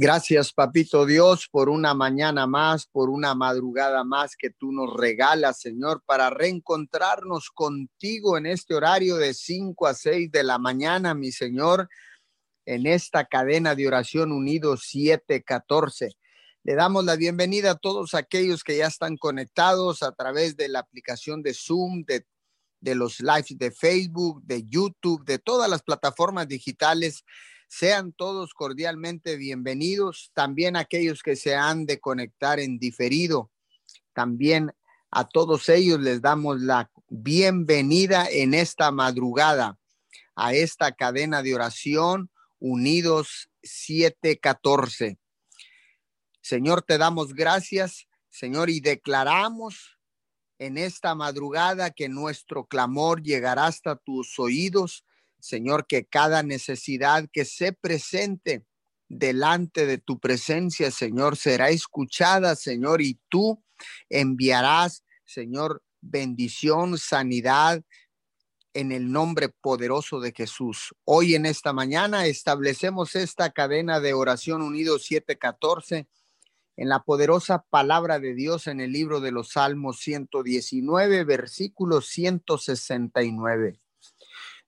Gracias, papito Dios, por una mañana más, por una madrugada más que tú nos regalas, Señor, para reencontrarnos contigo en este horario de 5 a 6 de la mañana, mi Señor, en esta cadena de oración unidos 714. Le damos la bienvenida a todos aquellos que ya están conectados a través de la aplicación de Zoom, de los lives de Facebook, de YouTube, de todas las plataformas digitales sean todos cordialmente bienvenidos, también aquellos que se han de conectar en diferido. También a todos ellos les damos la bienvenida en esta madrugada a esta cadena de oración Unidos 714. Señor, te damos gracias, Señor, y declaramos en esta madrugada que nuestro clamor llegará hasta tus oídos Señor, que cada necesidad que se presente delante de tu presencia, Señor, será escuchada, Señor, y tú enviarás, Señor, bendición, sanidad en el nombre poderoso de Jesús. Hoy en esta mañana establecemos esta cadena de oración unido 714 en la poderosa palabra de Dios en el libro de los Salmos 119, versículo 169.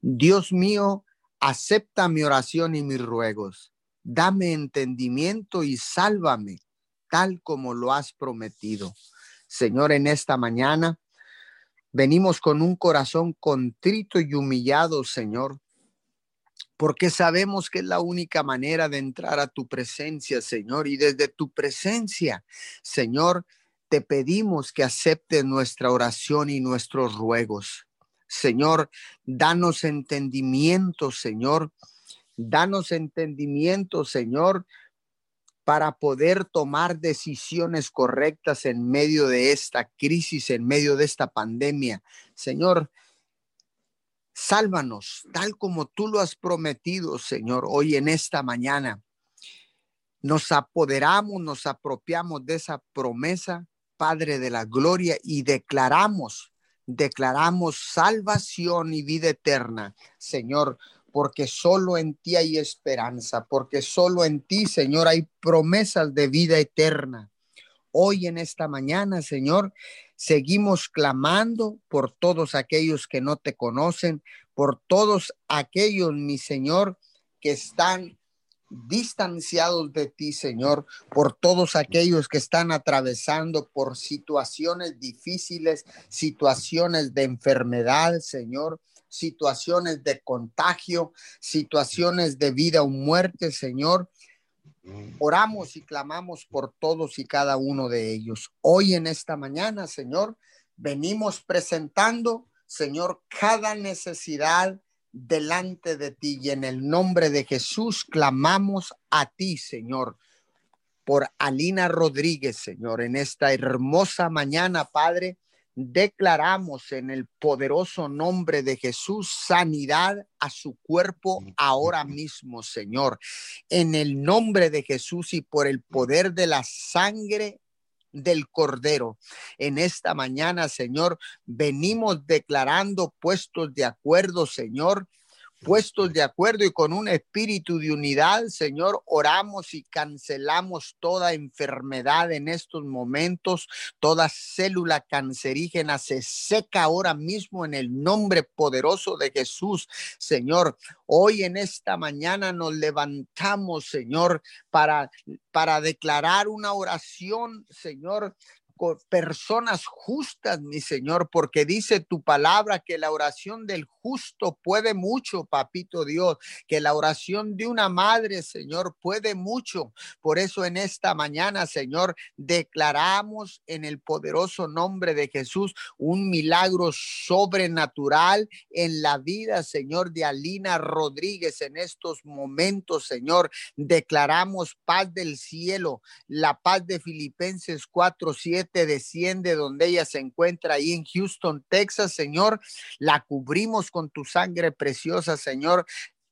Dios mío, acepta mi oración y mis ruegos. Dame entendimiento y sálvame, tal como lo has prometido. Señor, en esta mañana venimos con un corazón contrito y humillado, Señor, porque sabemos que es la única manera de entrar a tu presencia, Señor, y desde tu presencia, Señor, te pedimos que aceptes nuestra oración y nuestros ruegos. Señor, danos entendimiento, Señor. Danos entendimiento, Señor, para poder tomar decisiones correctas en medio de esta crisis, en medio de esta pandemia. Señor, sálvanos tal como tú lo has prometido, Señor, hoy en esta mañana. Nos apoderamos, nos apropiamos de esa promesa, Padre de la Gloria, y declaramos declaramos salvación y vida eterna, Señor, porque solo en ti hay esperanza, porque solo en ti, Señor, hay promesas de vida eterna. Hoy en esta mañana, Señor, seguimos clamando por todos aquellos que no te conocen, por todos aquellos, mi Señor, que están distanciados de ti, Señor, por todos aquellos que están atravesando por situaciones difíciles, situaciones de enfermedad, Señor, situaciones de contagio, situaciones de vida o muerte, Señor. Oramos y clamamos por todos y cada uno de ellos. Hoy en esta mañana, Señor, venimos presentando, Señor, cada necesidad delante de ti y en el nombre de Jesús clamamos a ti, Señor, por Alina Rodríguez, Señor, en esta hermosa mañana, Padre. Declaramos en el poderoso nombre de Jesús sanidad a su cuerpo ahora mismo, Señor. En el nombre de Jesús y por el poder de la sangre del Cordero. En esta mañana, Señor, venimos declarando puestos de acuerdo, Señor, puestos de acuerdo y con un espíritu de unidad, Señor, oramos y cancelamos toda enfermedad en estos momentos, toda célula cancerígena se seca ahora mismo en el nombre poderoso de Jesús, Señor. Hoy en esta mañana nos levantamos, Señor, para para declarar una oración, Señor, personas justas, mi Señor, porque dice tu palabra que la oración del justo puede mucho, papito Dios, que la oración de una madre, Señor, puede mucho. Por eso en esta mañana, Señor, declaramos en el poderoso nombre de Jesús un milagro sobrenatural en la vida, Señor, de Alina Rodríguez en estos momentos, Señor. Declaramos paz del cielo, la paz de Filipenses 4, 7 desciende donde ella se encuentra ahí en Houston, Texas, Señor. La cubrimos con tu sangre preciosa, Señor.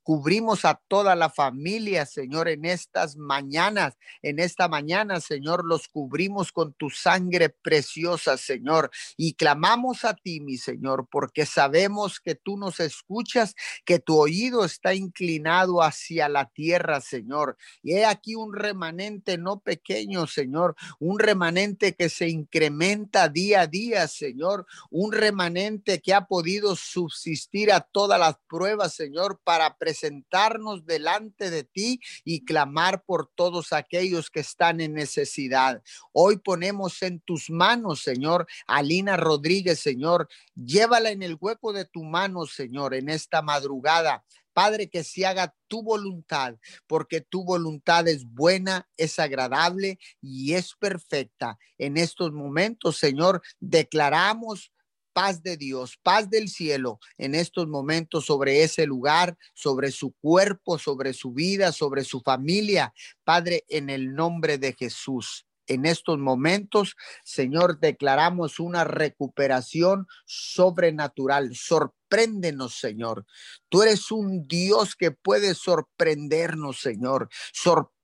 Cubrimos a toda la familia, Señor, en estas mañanas. En esta mañana, Señor, los cubrimos con tu sangre preciosa, Señor. Y clamamos a ti, mi Señor, porque sabemos que tú nos escuchas, que tu oído está inclinado hacia la tierra, Señor. Y he aquí un remanente no pequeño, Señor, un remanente que se incrementa día a día, Señor, un remanente que ha podido subsistir a todas las pruebas, Señor, para presentarnos delante de ti y clamar por todos aquellos que están en necesidad. Hoy ponemos en tus manos, Señor, a Lina Rodríguez, Señor. Llévala en el hueco de tu mano, Señor, en esta madrugada. Padre, que se haga tu voluntad, porque tu voluntad es buena, es agradable y es perfecta. En estos momentos, Señor, declaramos paz de Dios, paz del cielo en estos momentos sobre ese lugar, sobre su cuerpo, sobre su vida, sobre su familia. Padre, en el nombre de Jesús. En estos momentos, Señor, declaramos una recuperación sobrenatural. Sorpréndenos, Señor. Tú eres un Dios que puede sorprendernos, Señor.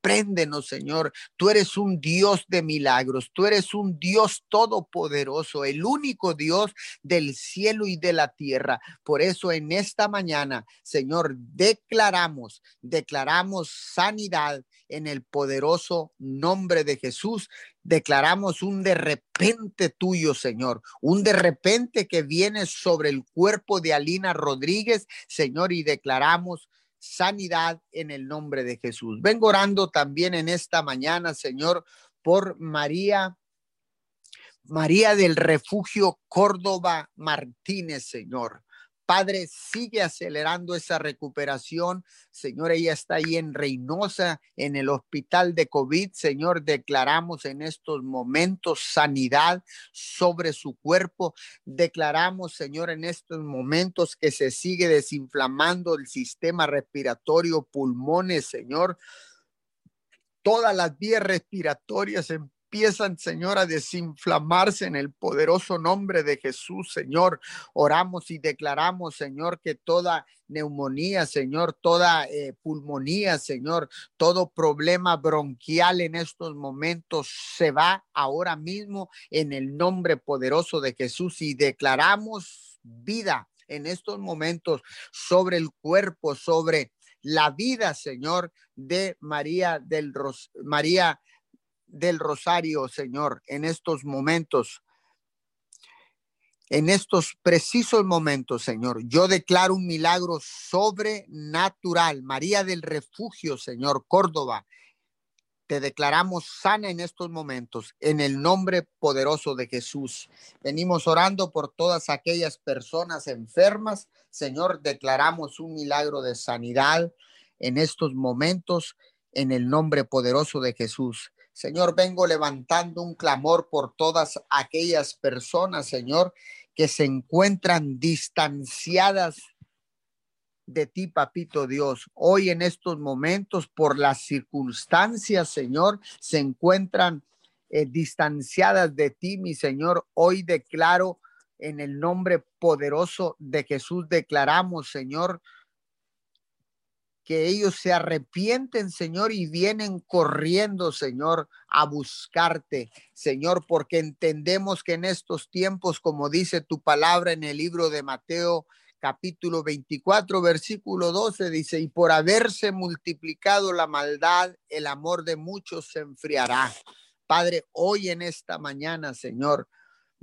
Sorpréndenos, Señor. Tú eres un Dios de milagros. Tú eres un Dios todopoderoso, el único Dios del cielo y de la tierra. Por eso en esta mañana, Señor, declaramos, declaramos sanidad en el poderoso nombre de Jesús. Declaramos un de repente tuyo, Señor, un de repente que viene sobre el cuerpo de Alina Rodríguez, Señor, y declaramos sanidad en el nombre de Jesús. Vengo orando también en esta mañana, Señor, por María, María del Refugio Córdoba Martínez, Señor. Padre, sigue acelerando esa recuperación. Señor, ella está ahí en Reynosa, en el hospital de COVID. Señor, declaramos en estos momentos sanidad sobre su cuerpo. Declaramos, Señor, en estos momentos que se sigue desinflamando el sistema respiratorio, pulmones, Señor. Todas las vías respiratorias en empiezan, Señor, a desinflamarse en el poderoso nombre de Jesús, Señor. Oramos y declaramos, Señor, que toda neumonía, Señor, toda eh, pulmonía, Señor, todo problema bronquial en estos momentos se va ahora mismo en el nombre poderoso de Jesús y declaramos vida en estos momentos sobre el cuerpo, sobre la vida, Señor, de María del Ros María del Rosario, Señor, en estos momentos. En estos precisos momentos, Señor, yo declaro un milagro sobrenatural. María del Refugio, Señor, Córdoba, te declaramos sana en estos momentos, en el nombre poderoso de Jesús. Venimos orando por todas aquellas personas enfermas. Señor, declaramos un milagro de sanidad en estos momentos, en el nombre poderoso de Jesús. Señor, vengo levantando un clamor por todas aquellas personas, Señor, que se encuentran distanciadas de ti, papito Dios. Hoy en estos momentos, por las circunstancias, Señor, se encuentran eh, distanciadas de ti, mi Señor. Hoy declaro en el nombre poderoso de Jesús, declaramos, Señor, que ellos se arrepienten, Señor, y vienen corriendo, Señor, a buscarte, Señor, porque entendemos que en estos tiempos, como dice tu palabra en el libro de Mateo, capítulo 24, versículo 12, dice, y por haberse multiplicado la maldad, el amor de muchos se enfriará. Padre, hoy en esta mañana, Señor,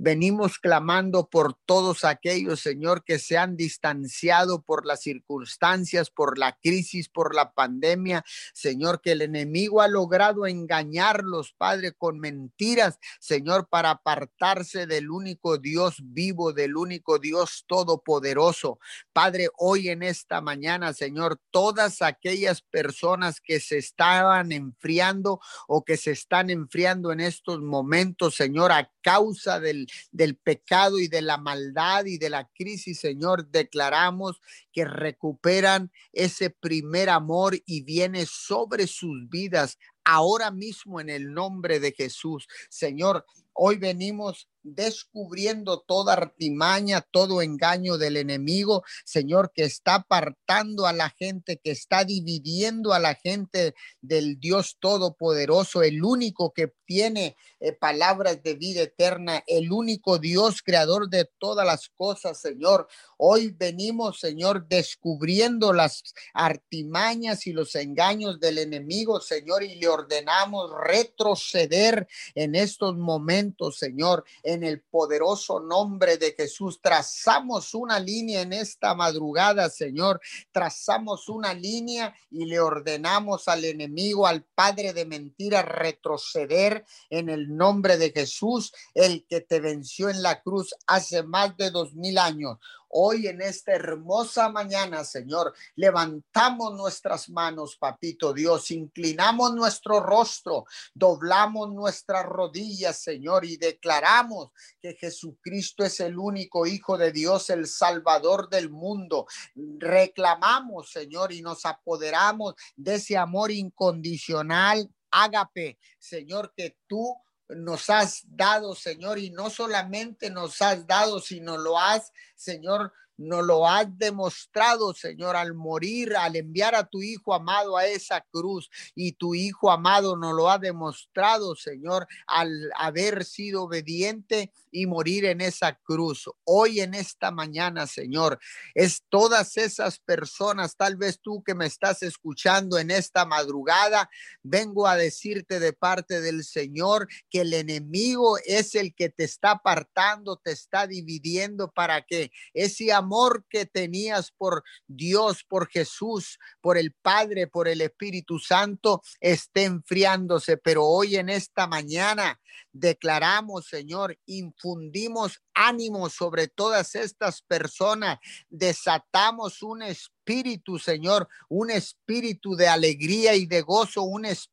Venimos clamando por todos aquellos, Señor, que se han distanciado por las circunstancias, por la crisis, por la pandemia. Señor, que el enemigo ha logrado engañarlos, Padre, con mentiras, Señor, para apartarse del único Dios vivo, del único Dios todopoderoso. Padre, hoy en esta mañana, Señor, todas aquellas personas que se estaban enfriando o que se están enfriando en estos momentos, Señor, a causa del del pecado y de la maldad y de la crisis, Señor, declaramos que recuperan ese primer amor y viene sobre sus vidas ahora mismo en el nombre de Jesús. Señor, Hoy venimos descubriendo toda artimaña, todo engaño del enemigo, Señor, que está apartando a la gente, que está dividiendo a la gente del Dios Todopoderoso, el único que tiene eh, palabras de vida eterna, el único Dios creador de todas las cosas, Señor. Hoy venimos, Señor, descubriendo las artimañas y los engaños del enemigo, Señor, y le ordenamos retroceder en estos momentos, Señor en el poderoso nombre de Jesús. Trazamos una línea en esta madrugada, Señor. Trazamos una línea y le ordenamos al enemigo, al padre de mentira, retroceder en el nombre de Jesús, el que te venció en la cruz hace más de dos mil años. Hoy en esta hermosa mañana, Señor, levantamos nuestras manos, papito Dios, inclinamos nuestro rostro, doblamos nuestras rodillas, Señor, y declaramos que Jesucristo es el único Hijo de Dios, el Salvador del mundo. Reclamamos, Señor, y nos apoderamos de ese amor incondicional. Ágape, Señor, que tú nos has dado, Señor, y no solamente nos has dado, sino lo has, Señor, no lo has demostrado, Señor, al morir, al enviar a tu Hijo amado a esa cruz. Y tu Hijo amado nos lo ha demostrado, Señor, al haber sido obediente y morir en esa cruz. Hoy en esta mañana, Señor, es todas esas personas, tal vez tú que me estás escuchando en esta madrugada, vengo a decirte de parte del Señor que el enemigo es el que te está apartando, te está dividiendo para que ese amor que tenías por Dios, por Jesús, por el Padre, por el Espíritu Santo, esté enfriándose. Pero hoy en esta mañana declaramos, Señor, infundimos ánimo sobre todas estas personas, desatamos un espíritu, Señor, un espíritu de alegría y de gozo, un espíritu,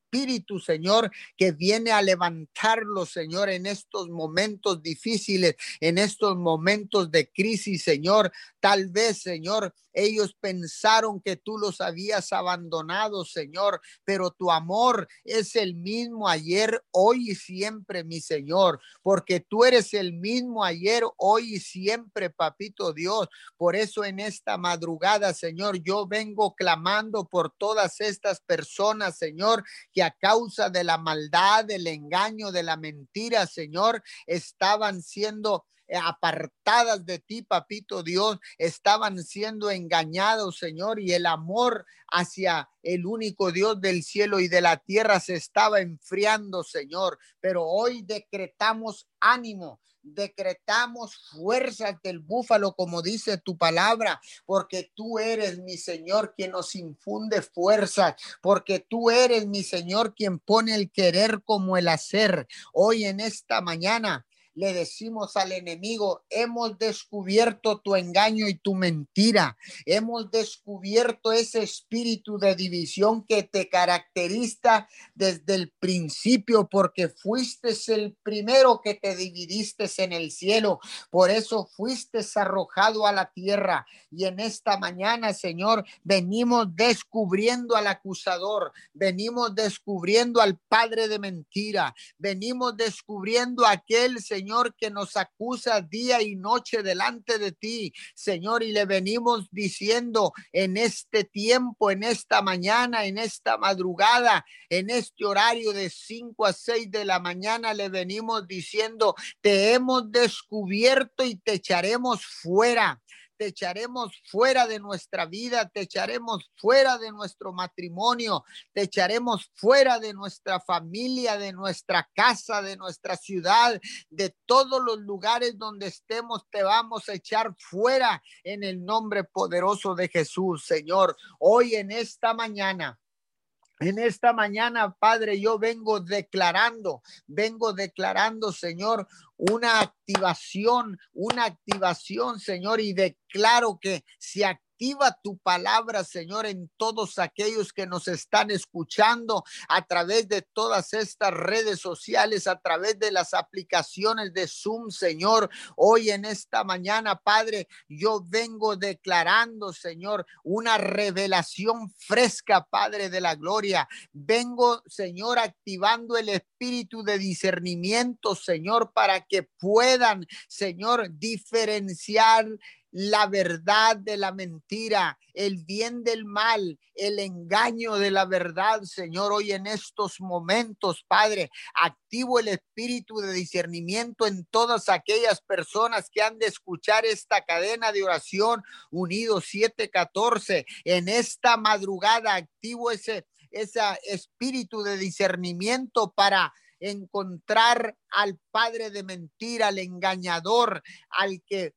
Señor, que viene a levantarlo, Señor, en estos momentos difíciles, en estos momentos de crisis, Señor. Tal vez, Señor, ellos pensaron que tú los habías abandonado, Señor, pero tu amor es el mismo ayer, hoy y siempre, mi Señor, porque tú eres el mismo ayer, hoy y siempre, papito Dios. Por eso en esta madrugada, Señor, yo vengo clamando por todas estas personas, Señor, que a causa de la maldad, del engaño, de la mentira, Señor, estaban siendo eh, apartadas de ti, papito Dios, estaban siendo engañados, Señor, y el amor hacia el único Dios del cielo y de la tierra se estaba enfriando, Señor. Pero hoy decretamos ánimo, decretamos fuerzas del búfalo, como dice tu palabra, porque tú eres mi Señor quien nos infunde fuerzas, porque tú eres mi Señor quien pone el querer como el hacer. Hoy en esta mañana le decimos al enemigo, hemos descubierto tu engaño y tu mentira, hemos descubierto ese espíritu de división que te caracteriza desde el principio, porque fuiste el primero que te dividiste en el cielo, por eso fuiste arrojado a la tierra. Y en esta mañana, Señor, venimos descubriendo al acusador, venimos descubriendo al padre de mentira, venimos descubriendo aquel Señor Señor, que nos acusa día y noche delante de ti, Señor, y le venimos diciendo en este tiempo, en esta mañana, en esta madrugada, en este horario de 5 a 6 de la mañana, le venimos diciendo, te hemos descubierto y te echaremos fuera te echaremos fuera de nuestra vida, te echaremos fuera de nuestro matrimonio, te echaremos fuera de nuestra familia, de nuestra casa, de nuestra ciudad, de todos los lugares donde estemos, te vamos a echar fuera en el nombre poderoso de Jesús, Señor. Hoy en esta mañana en esta mañana, Padre, yo vengo declarando, vengo declarando, Señor, una activación, una activación, Señor, y declaro que se Activa tu palabra, Señor, en todos aquellos que nos están escuchando a través de todas estas redes sociales, a través de las aplicaciones de Zoom, Señor. Hoy en esta mañana, Padre, yo vengo declarando, Señor, una revelación fresca, Padre de la gloria. Vengo, Señor, activando el espíritu de discernimiento, Señor, para que puedan, Señor, diferenciar la verdad de la mentira, el bien del mal, el engaño de la verdad, Señor. Hoy en estos momentos, Padre, activo el espíritu de discernimiento en todas aquellas personas que han de escuchar esta cadena de oración unido 714. En esta madrugada activo ese, ese espíritu de discernimiento para encontrar al padre de mentira, al engañador, al que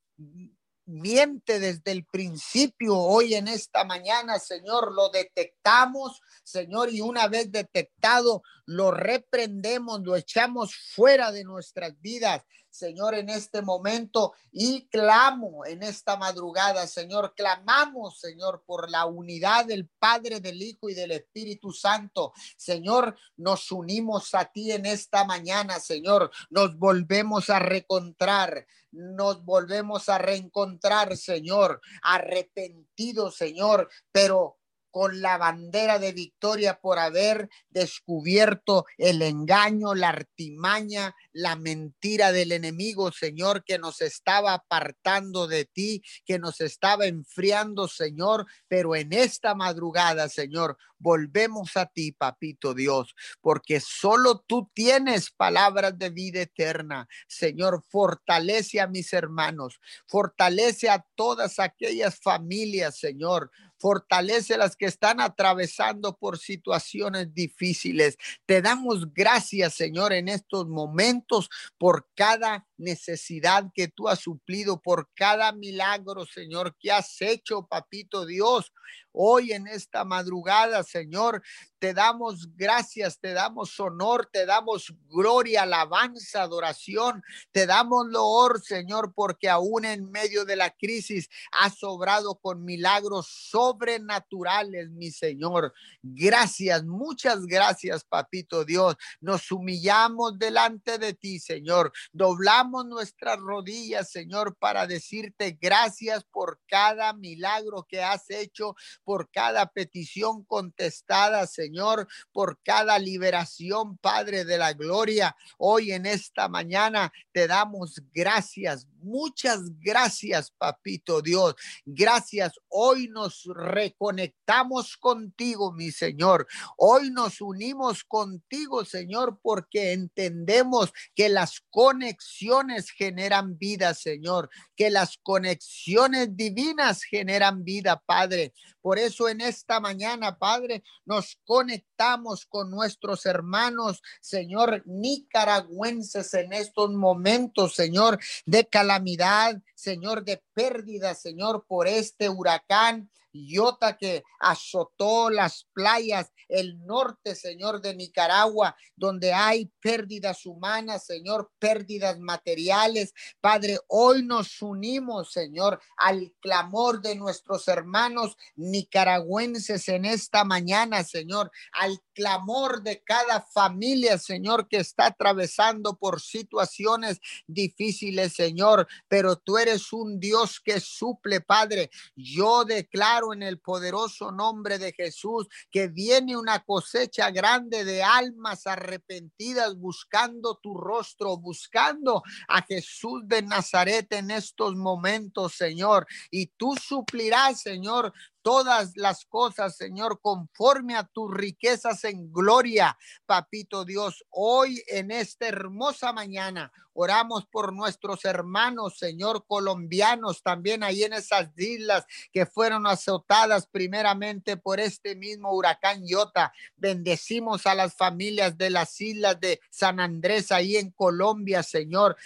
miente desde el principio. Hoy en esta mañana, Señor, lo detectamos, Señor, y una vez detectado, lo reprendemos, lo echamos fuera de nuestras vidas. Señor, en este momento y clamo en esta madrugada, Señor, clamamos, Señor, por la unidad del Padre, del Hijo y del Espíritu Santo. Señor, nos unimos a ti en esta mañana, Señor, nos volvemos a recontrar nos volvemos a reencontrar, Señor, arrepentido, Señor, pero con la bandera de victoria por haber descubierto el engaño, la artimaña, la mentira del enemigo, Señor, que nos estaba apartando de ti, que nos estaba enfriando, Señor, pero en esta madrugada, Señor, volvemos a ti, papito Dios, porque solo tú tienes palabras de vida eterna. Señor, fortalece a mis hermanos, fortalece a todas aquellas familias, Señor, fortalece las que están atravesando por situaciones difíciles. Te damos gracias, Señor, en estos momentos por cada necesidad que tú has suplido, por cada milagro, Señor, que has hecho, papito Dios. Hoy en esta madrugada, Señor, te damos gracias, te damos honor, te damos gloria, alabanza, adoración, te damos loor, Señor, porque aún en medio de la crisis has sobrado con milagros sobrenaturales, mi Señor. Gracias, muchas gracias, papito Dios. Nos humillamos delante de ti, Señor. Doblamos nuestras rodillas, Señor, para decirte gracias por cada milagro que has hecho, por cada petición contestada, Señor, por cada liberación, Padre de la Gloria. Hoy en esta mañana te damos gracias, muchas gracias, Papito Dios. Gracias. Hoy nos reconectamos contigo, mi Señor. Hoy nos unimos contigo, Señor, porque entendemos que las conexiones generan vida, Señor, que las conexiones divinas generan vida, Padre. Por eso en esta mañana, Padre, nos conectamos con nuestros hermanos, Señor, nicaragüenses en estos momentos, Señor, de calamidad, Señor, de pérdida, Señor, por este huracán. Iota que azotó las playas, el norte, Señor, de Nicaragua, donde hay pérdidas humanas, Señor, pérdidas materiales. Padre, hoy nos unimos, Señor, al clamor de nuestros hermanos nicaragüenses en esta mañana, Señor, al clamor de cada familia, Señor, que está atravesando por situaciones difíciles, Señor, pero tú eres un Dios que suple, Padre. Yo declaro en el poderoso nombre de Jesús que viene una cosecha grande de almas arrepentidas buscando tu rostro, buscando a Jesús de Nazaret en estos momentos, Señor. Y tú suplirás, Señor, todas las cosas, Señor, conforme a tus riquezas en gloria, papito Dios. Hoy en esta hermosa mañana oramos por nuestros hermanos, Señor, colombianos, también ahí en esas islas que fueron azotadas primeramente por este mismo huracán Iota. Bendecimos a las familias de las islas de San Andrés, ahí en Colombia, Señor.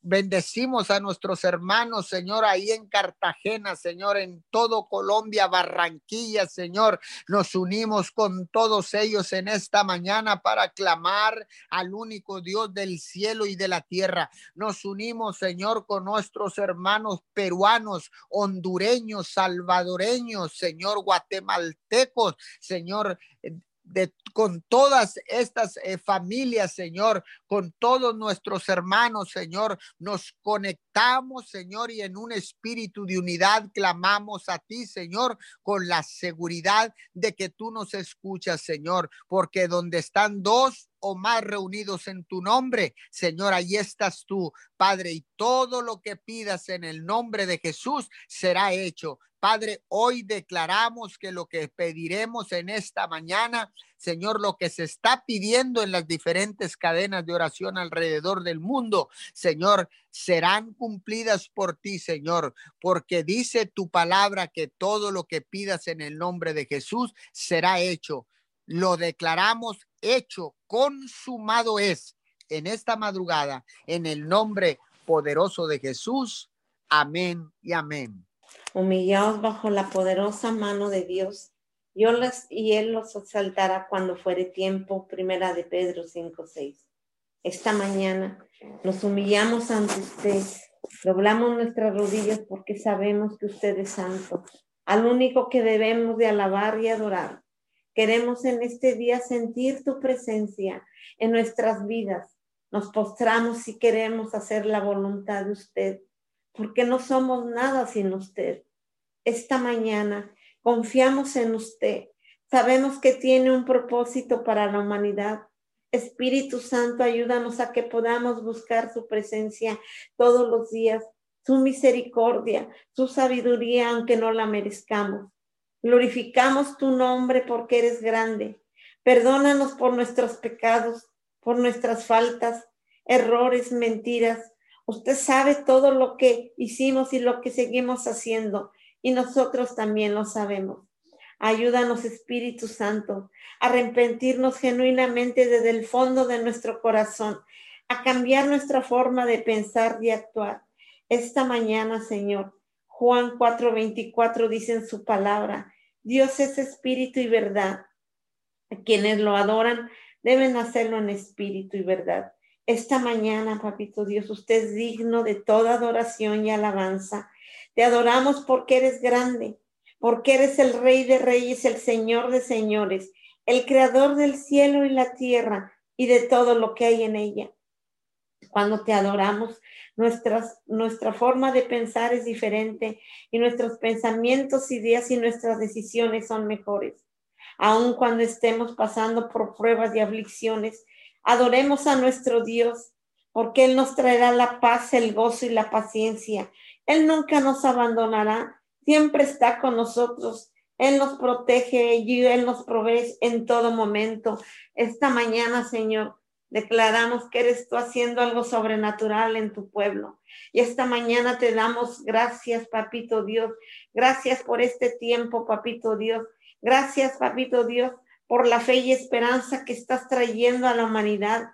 Bendecimos a nuestros hermanos, Señor, ahí en Cartagena, Señor, en todo Colombia, Barranquilla, Señor. Nos unimos con todos ellos en esta mañana para clamar al único Dios del cielo y de la tierra Nos unimos, Señor, con nuestros hermanos peruanos, hondureños, salvadoreños, Señor, guatemaltecos, Señor, con todas estas eh, familias, Señor, con todos nuestros hermanos, Señor, nos conectamos, Señor, y en un espíritu de unidad clamamos a ti, Señor, con la seguridad de que tú nos escuchas, Señor, porque donde están dos o más reunidos en tu nombre, Señor, ahí estás tú, Padre, y todo lo que pidas en el nombre de Jesús será hecho. Padre, hoy declaramos que lo que pediremos en esta mañana, Señor, lo que se está pidiendo en las diferentes cadenas de oración alrededor del mundo, Señor, serán cumplidas por ti, Señor, porque dice tu palabra que todo lo que pidas en el nombre de Jesús será hecho. Lo declaramos hecho, consumado es en esta madrugada, en el nombre poderoso de Jesús. Amén y amén humillaos bajo la poderosa mano de Dios. Yo les, y Él los exaltará cuando fuere tiempo. Primera de Pedro 5:6. Esta mañana nos humillamos ante usted, doblamos nuestras rodillas porque sabemos que usted es santo, al único que debemos de alabar y adorar. Queremos en este día sentir tu presencia en nuestras vidas. Nos postramos y queremos hacer la voluntad de usted porque no somos nada sin usted. Esta mañana confiamos en usted. Sabemos que tiene un propósito para la humanidad. Espíritu Santo, ayúdanos a que podamos buscar su presencia todos los días, su misericordia, su sabiduría, aunque no la merezcamos. Glorificamos tu nombre porque eres grande. Perdónanos por nuestros pecados, por nuestras faltas, errores, mentiras Usted sabe todo lo que hicimos y lo que seguimos haciendo y nosotros también lo sabemos. Ayúdanos, Espíritu Santo, a arrepentirnos genuinamente desde el fondo de nuestro corazón, a cambiar nuestra forma de pensar y actuar. Esta mañana, Señor, Juan 4:24 dice en su palabra, Dios es espíritu y verdad. Quienes lo adoran deben hacerlo en espíritu y verdad. Esta mañana, papito Dios, usted es digno de toda adoración y alabanza. Te adoramos porque eres grande, porque eres el rey de reyes, el señor de señores, el creador del cielo y la tierra y de todo lo que hay en ella. Cuando te adoramos, nuestras, nuestra forma de pensar es diferente y nuestros pensamientos, ideas y nuestras decisiones son mejores. Aun cuando estemos pasando por pruebas y aflicciones, Adoremos a nuestro Dios, porque Él nos traerá la paz, el gozo y la paciencia. Él nunca nos abandonará, siempre está con nosotros. Él nos protege y Él nos provee en todo momento. Esta mañana, Señor, declaramos que eres tú haciendo algo sobrenatural en tu pueblo. Y esta mañana te damos gracias, papito Dios. Gracias por este tiempo, papito Dios. Gracias, papito Dios, por la fe y esperanza que estás trayendo a la humanidad.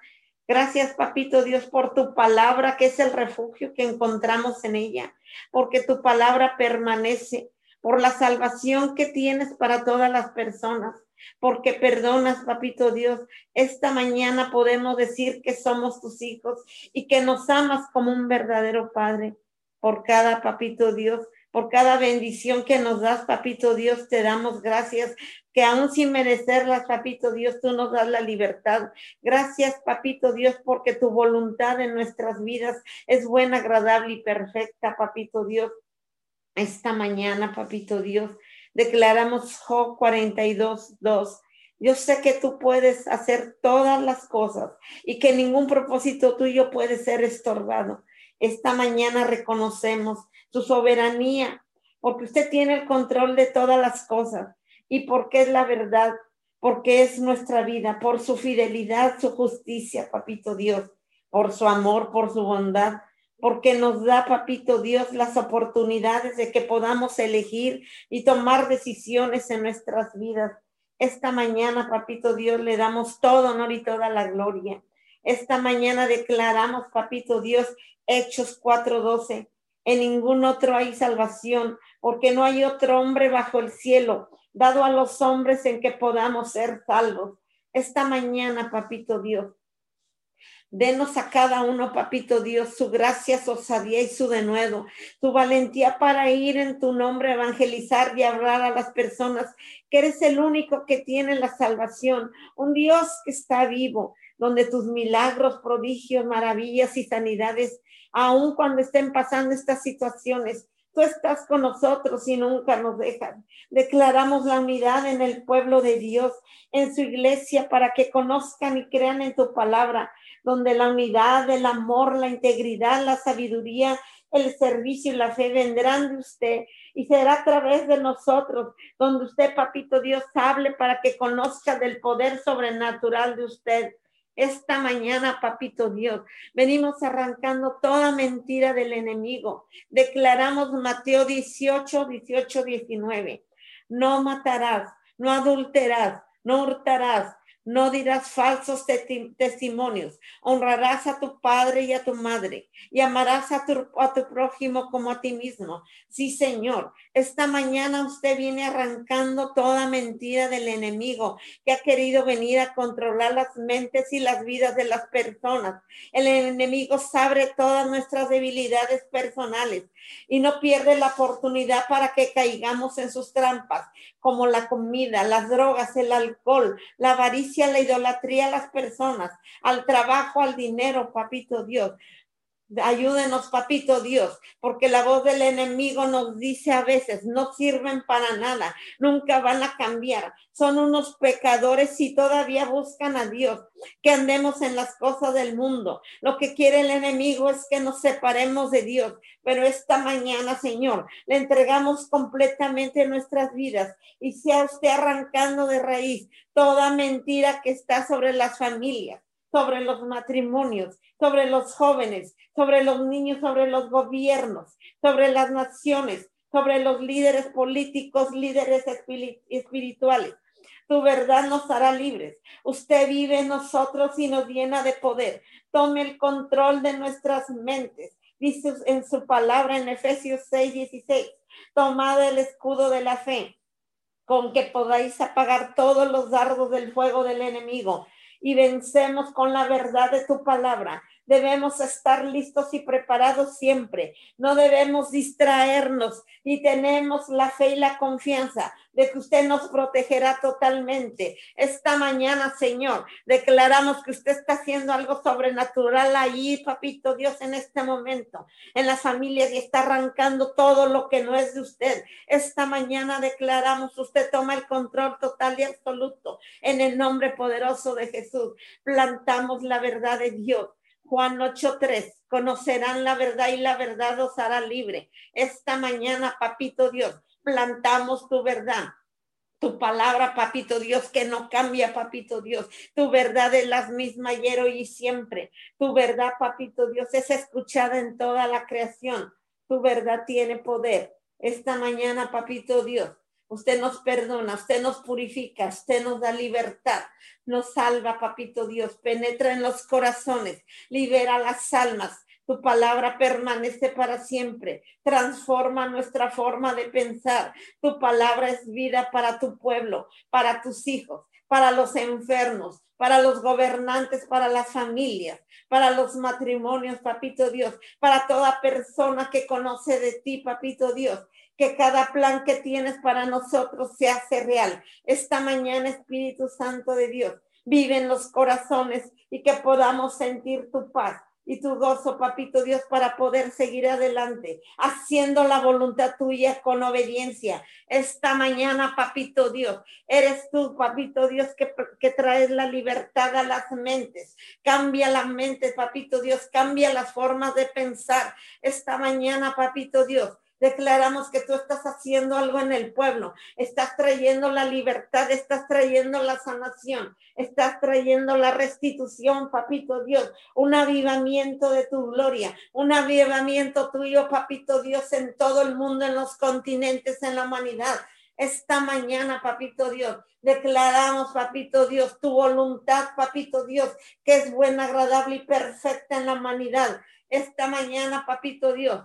Gracias, papito Dios, por tu palabra, que es el refugio que encontramos en ella, porque tu palabra permanece, por la salvación que tienes para todas las personas, porque perdonas, papito Dios. Esta mañana podemos decir que somos tus hijos y que nos amas como un verdadero Padre. Por cada papito Dios, por cada bendición que nos das, papito Dios, te damos gracias, que aún sin merecerlas, papito Dios, tú nos das la libertad. Gracias, papito Dios, porque tu voluntad en nuestras vidas es buena, agradable y perfecta, papito Dios. Esta mañana, papito Dios, declaramos Job 42, 2. Yo sé que tú puedes hacer todas las cosas y que ningún propósito tuyo puede ser estorbado. Esta mañana reconocemos su soberanía, porque usted tiene el control de todas las cosas y porque es la verdad, porque es nuestra vida, por su fidelidad, su justicia, papito Dios, por su amor, por su bondad, porque nos da, papito Dios, las oportunidades de que podamos elegir y tomar decisiones en nuestras vidas. Esta mañana, papito Dios, le damos todo honor y toda la gloria. Esta mañana declaramos, papito Dios, Hechos 4:12 en ningún otro hay salvación, porque no hay otro hombre bajo el cielo dado a los hombres en que podamos ser salvos. Esta mañana, papito Dios, Denos a cada uno, papito Dios, su gracia, su osadía y su denuedo, tu valentía para ir en tu nombre, evangelizar y hablar a las personas, que eres el único que tiene la salvación, un Dios que está vivo, donde tus milagros, prodigios, maravillas y sanidades, aun cuando estén pasando estas situaciones, Tú estás con nosotros y nunca nos dejas. Declaramos la unidad en el pueblo de Dios, en su iglesia, para que conozcan y crean en tu palabra, donde la unidad, el amor, la integridad, la sabiduría, el servicio y la fe vendrán de usted y será a través de nosotros, donde usted, papito Dios, hable para que conozca del poder sobrenatural de usted esta mañana, papito Dios. Venimos arrancando toda mentira del enemigo. Declaramos Mateo 18, 18, 19. No matarás, no adulterás, no hurtarás, no dirás falsos testimonios, honrarás a tu padre y a tu madre y amarás a tu, a tu prójimo como a ti mismo. Sí, Señor, esta mañana usted viene arrancando toda mentira del enemigo que ha querido venir a controlar las mentes y las vidas de las personas. El enemigo sabe todas nuestras debilidades personales y no pierde la oportunidad para que caigamos en sus trampas, como la comida, las drogas, el alcohol, la avaricia, la idolatría a las personas, al trabajo, al dinero, papito Dios. Ayúdenos, papito Dios, porque la voz del enemigo nos dice a veces, no sirven para nada, nunca van a cambiar. Son unos pecadores y todavía buscan a Dios, que andemos en las cosas del mundo. Lo que quiere el enemigo es que nos separemos de Dios, pero esta mañana, Señor, le entregamos completamente nuestras vidas y sea usted arrancando de raíz toda mentira que está sobre las familias sobre los matrimonios, sobre los jóvenes, sobre los niños, sobre los gobiernos, sobre las naciones, sobre los líderes políticos, líderes espirituales. Tu verdad nos hará libres. Usted vive en nosotros y nos llena de poder. Tome el control de nuestras mentes. Dice en su palabra en Efesios 6, 16. Tomad el escudo de la fe con que podáis apagar todos los dardos del fuego del enemigo y vencemos con la verdad de tu palabra. Debemos estar listos y preparados siempre. No debemos distraernos y tenemos la fe y la confianza de que usted nos protegerá totalmente. Esta mañana, Señor, declaramos que usted está haciendo algo sobrenatural ahí, papito Dios, en este momento, en las familias y está arrancando todo lo que no es de usted. Esta mañana declaramos, usted toma el control total y absoluto en el nombre poderoso de Jesús. Plantamos la verdad de Dios. Juan 8:3, conocerán la verdad y la verdad os hará libre. Esta mañana, papito Dios, plantamos tu verdad. Tu palabra, papito Dios, que no cambia, papito Dios. Tu verdad es la misma ayer, hoy y siempre. Tu verdad, papito Dios, es escuchada en toda la creación. Tu verdad tiene poder. Esta mañana, papito Dios, usted nos perdona, usted nos purifica, usted nos da libertad, nos salva, papito Dios, penetra en los corazones, libera las almas, tu palabra permanece para siempre. Transforma nuestra forma de pensar. Tu palabra es vida para tu pueblo, para tus hijos, para los enfermos, para los gobernantes, para las familias, para los matrimonios, papito Dios, para toda persona que conoce de ti, papito Dios. Que cada plan que tienes para nosotros se hace real. Esta mañana, Espíritu Santo de Dios, vive en los corazones y que podamos sentir tu paz y tu gozo, papito Dios, para poder seguir adelante, haciendo la voluntad tuya con obediencia. Esta mañana, papito Dios, eres tú, papito Dios, que, que traes la libertad a las mentes. Cambia la mente, papito Dios, cambia las formas de pensar. Esta mañana, papito Dios, Declaramos que tú estás haciendo algo en el pueblo. Estás trayendo la libertad, estás trayendo la sanación, estás trayendo la restitución, papito Dios. Un avivamiento de tu gloria, un avivamiento tuyo, papito Dios, en todo el mundo, en los continentes, en la humanidad. Esta mañana, papito Dios, declaramos, papito Dios, tu voluntad, papito Dios, que es buena, agradable y perfecta en la humanidad. Esta mañana, papito Dios,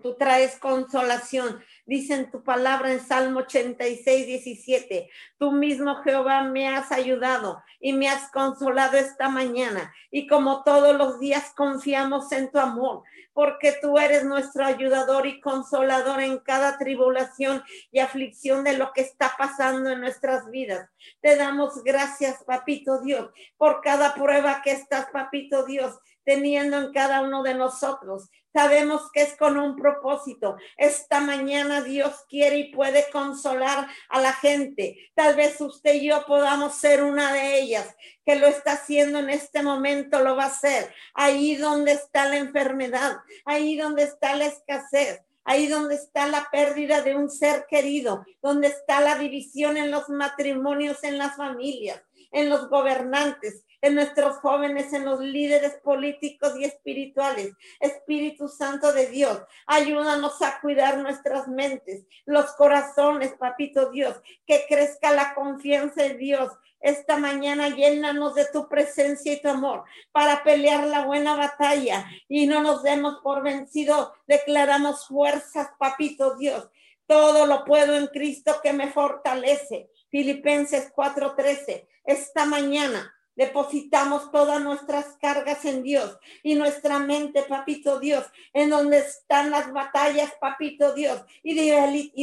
Tú traes consolación. Dice en tu palabra en Salmo 86, 17, tú mismo Jehová me has ayudado y me has consolado esta mañana. Y como todos los días confiamos en tu amor, porque tú eres nuestro ayudador y consolador en cada tribulación y aflicción de lo que está pasando en nuestras vidas. Te damos gracias, papito Dios, por cada prueba que estás, papito Dios, teniendo en cada uno de nosotros. Sabemos que es con un propósito. Esta mañana Dios quiere y puede consolar a la gente. Tal vez usted y yo podamos ser una de ellas que lo está haciendo en este momento, lo va a hacer. Ahí donde está la enfermedad, ahí donde está la escasez, ahí donde está la pérdida de un ser querido, donde está la división en los matrimonios, en las familias, en los gobernantes, en nuestros jóvenes, en los líderes políticos y espirituales. Espíritu Santo de Dios, ayúdanos a cuidar nuestras mentes, los corazones, papito Dios, que crezca la confianza en Dios. Esta mañana llénanos de tu presencia y tu amor para pelear la buena batalla y no nos demos por vencido. Declaramos fuerzas, papito Dios. Todo lo puedo en Cristo que me fortalece. Filipenses 4:13. Esta mañana Depositamos todas nuestras cargas en Dios y nuestra mente, papito Dios, en donde están las batallas, papito Dios, y,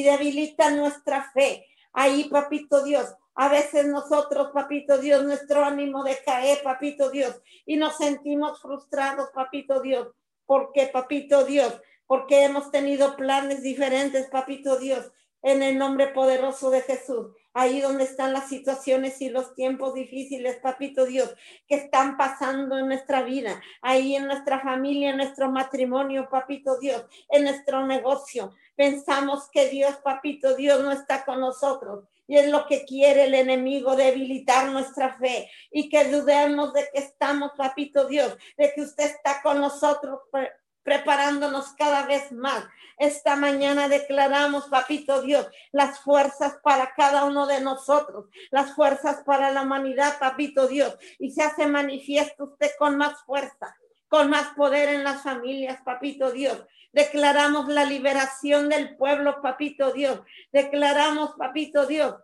debilitan nuestra fe. Ahí, papito Dios, a veces nosotros, papito Dios, nuestro ánimo decae, papito Dios, y nos sentimos frustrados, papito Dios. ¿Por qué, papito Dios? Porque hemos tenido planes diferentes, papito Dios, en el nombre poderoso de Jesús ahí donde están las situaciones y los tiempos difíciles, papito Dios, que están pasando en nuestra vida, ahí en nuestra familia, en nuestro matrimonio, papito Dios, en nuestro negocio. Pensamos que Dios, papito Dios, no está con nosotros. Y es lo que quiere el enemigo, debilitar nuestra fe y que dudemos de que estamos, papito Dios, de que usted está con nosotros preparándonos cada vez más. Esta mañana declaramos, papito Dios, las fuerzas para cada uno de nosotros, las fuerzas para la humanidad, papito Dios, y se hace manifiesto usted con más fuerza, con más poder en las familias, papito Dios. Declaramos la liberación del pueblo, papito Dios. Declaramos, papito Dios,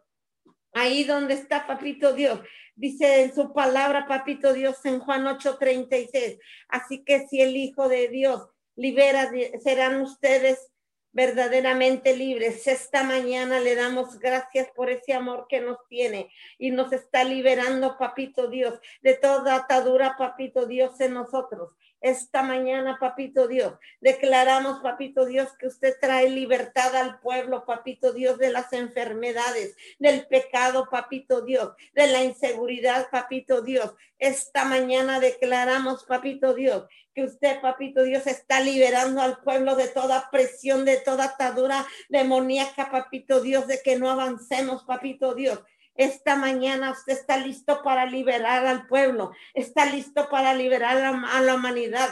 ahí donde está, papito Dios, Dice en su palabra, papito Dios, en Juan 8:36. Así que si el Hijo de Dios libera, serán ustedes verdaderamente libres. Esta mañana le damos gracias por ese amor que nos tiene y nos está liberando, papito Dios, de toda atadura, papito Dios, en nosotros. Esta mañana, papito Dios, declaramos, papito Dios, que usted trae libertad al pueblo, papito Dios, de las enfermedades, del pecado, papito Dios, de la inseguridad, papito Dios. Esta mañana declaramos, papito Dios, que usted, papito Dios, está liberando al pueblo de toda presión, de toda atadura demoníaca, papito Dios, de que no avancemos, papito Dios. Esta mañana usted está listo para liberar al pueblo, está listo para liberar a, la humanidad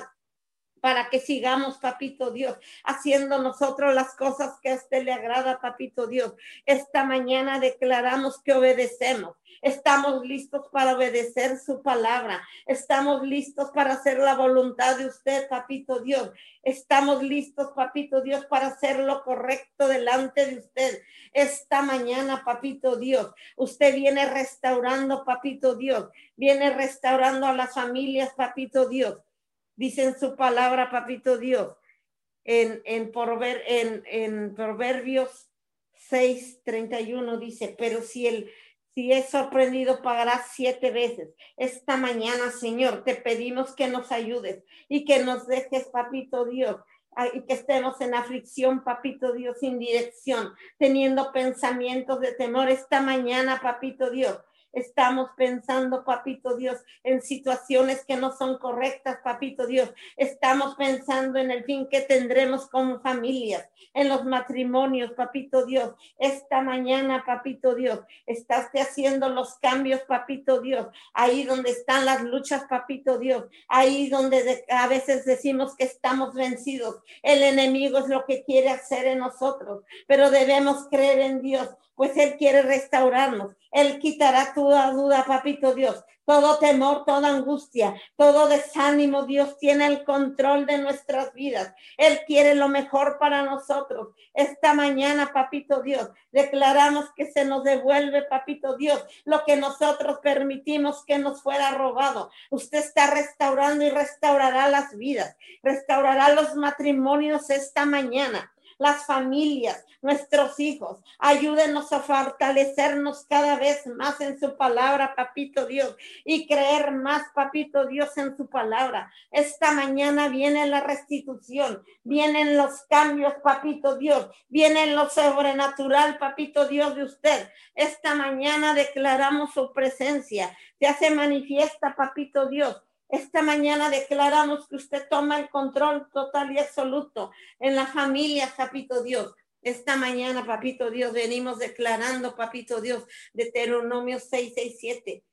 para que sigamos, papito Dios, haciendo nosotros las cosas que a usted le agrada, papito Dios. Esta mañana declaramos que obedecemos. Estamos listos para obedecer su palabra. Estamos listos para hacer la voluntad de usted, papito Dios. Estamos listos, papito Dios, para hacer lo correcto delante de usted. Esta mañana, papito Dios, usted viene restaurando, papito Dios. Viene restaurando a las familias, papito Dios Dice en su palabra, papito Dios, en, en, en, en Proverbios 6, 31 dice, pero si el si es sorprendido, pagará siete veces. Esta mañana, Señor, te pedimos que nos ayudes y que nos dejes, papito Dios, y que estemos en aflicción, papito Dios, sin dirección, teniendo pensamientos de temor. Esta mañana, papito Dios, Estamos pensando, papito Dios, en situaciones que no son correctas, papito Dios. Estamos pensando en el fin que tendremos como familias, en los matrimonios, papito Dios. Esta mañana, papito Dios, estás haciendo los cambios, papito Dios. Ahí donde están las luchas, papito Dios. Ahí donde a veces decimos que estamos vencidos. El enemigo es lo que quiere hacer en nosotros, pero debemos creer en Dios pues Él quiere restaurarnos. Él quitará toda duda, papito Dios, todo temor, toda angustia, todo desánimo. Dios tiene el control de nuestras vidas. Él quiere lo mejor para nosotros. Esta mañana, papito Dios, declaramos que se nos devuelve, papito Dios, lo que nosotros permitimos que nos fuera robado. Usted está restaurando y restaurará las vidas, restaurará los matrimonios esta mañana las familias, nuestros hijos. Ayúdenos a fortalecernos cada vez más en su palabra, papito Dios, y creer más, papito Dios, en su palabra. Esta mañana viene la restitución, vienen los cambios, papito Dios, viene lo sobrenatural, papito Dios de usted. Esta mañana declaramos su presencia, se hace manifiesta, papito Dios esta mañana declaramos que usted toma el control total y absoluto en la familia, papito Dios. Esta mañana, papito Dios, venimos declarando, papito Dios, de Deuteronomio 667.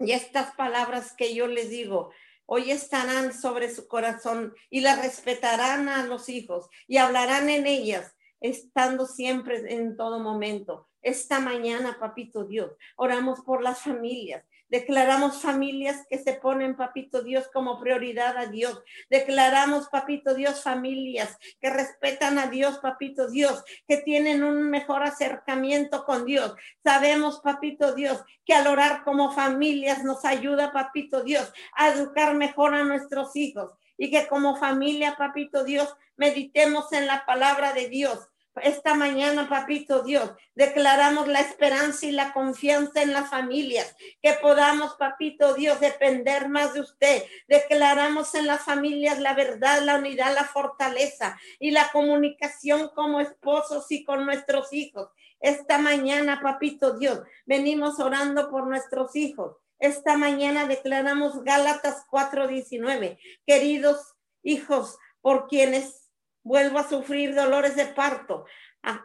Y estas palabras que yo les digo, hoy estarán sobre su corazón y las respetarán a los hijos y hablarán en ellas, estando siempre en todo momento. Esta mañana, papito Dios, oramos por las familias, Declaramos familias que se ponen, papito Dios, como prioridad a Dios. Declaramos, papito Dios, familias que respetan a Dios, papito Dios, que tienen un mejor acercamiento con Dios. Sabemos, papito Dios, que al orar como familias nos ayuda, papito Dios, a educar mejor a nuestros hijos. Y que como familia, papito Dios, meditemos en la palabra de Dios esta mañana, papito Dios, declaramos la esperanza y la confianza en las familias, que podamos, papito Dios, depender más de usted. Declaramos en las familias la verdad, la unidad, la fortaleza y la comunicación como esposos y con nuestros hijos. Esta mañana, papito Dios, venimos orando por nuestros hijos. Esta mañana declaramos Gálatas 4:19. Queridos hijos, por quienes vuelvo a sufrir dolores de parto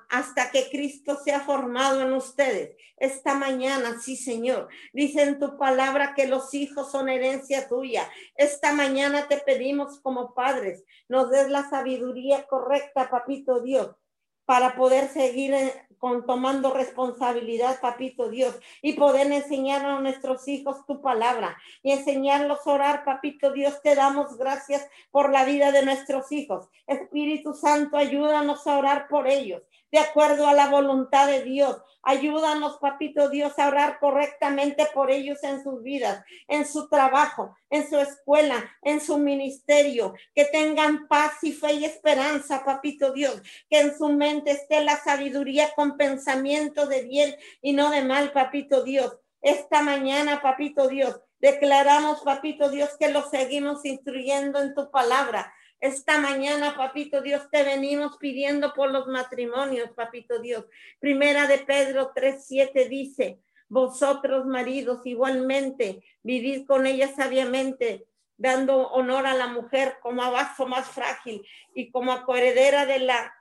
hasta que Cristo sea formado en ustedes. Esta mañana, sí, Señor, dice en tu palabra que los hijos son herencia tuya. Esta mañana te pedimos como padres, nos des la sabiduría correcta, papito Dios, para poder seguir con tomando responsabilidad, papito Dios, y poder enseñar a nuestros hijos tu palabra y enseñarlos a orar, papito Dios. Te damos gracias por la vida de nuestros hijos. Espíritu Santo, ayúdanos a orar por ellos de acuerdo a la voluntad de Dios. Ayúdanos, papito Dios, a orar correctamente por ellos en sus vidas, en su trabajo, en su escuela, en su ministerio. Que tengan paz y fe y esperanza, papito Dios. Que en su mente esté la sabiduría con pensamiento de bien y no de mal, papito Dios. Esta mañana, papito Dios, declaramos, papito Dios, que lo seguimos instruyendo en tu palabra esta mañana, papito Dios, te venimos pidiendo por los matrimonios, papito Dios. Primera de Pedro 3:7 dice, vosotros maridos igualmente vivid con ella sabiamente, dando honor a la mujer como a vaso más frágil y como a coheredera de la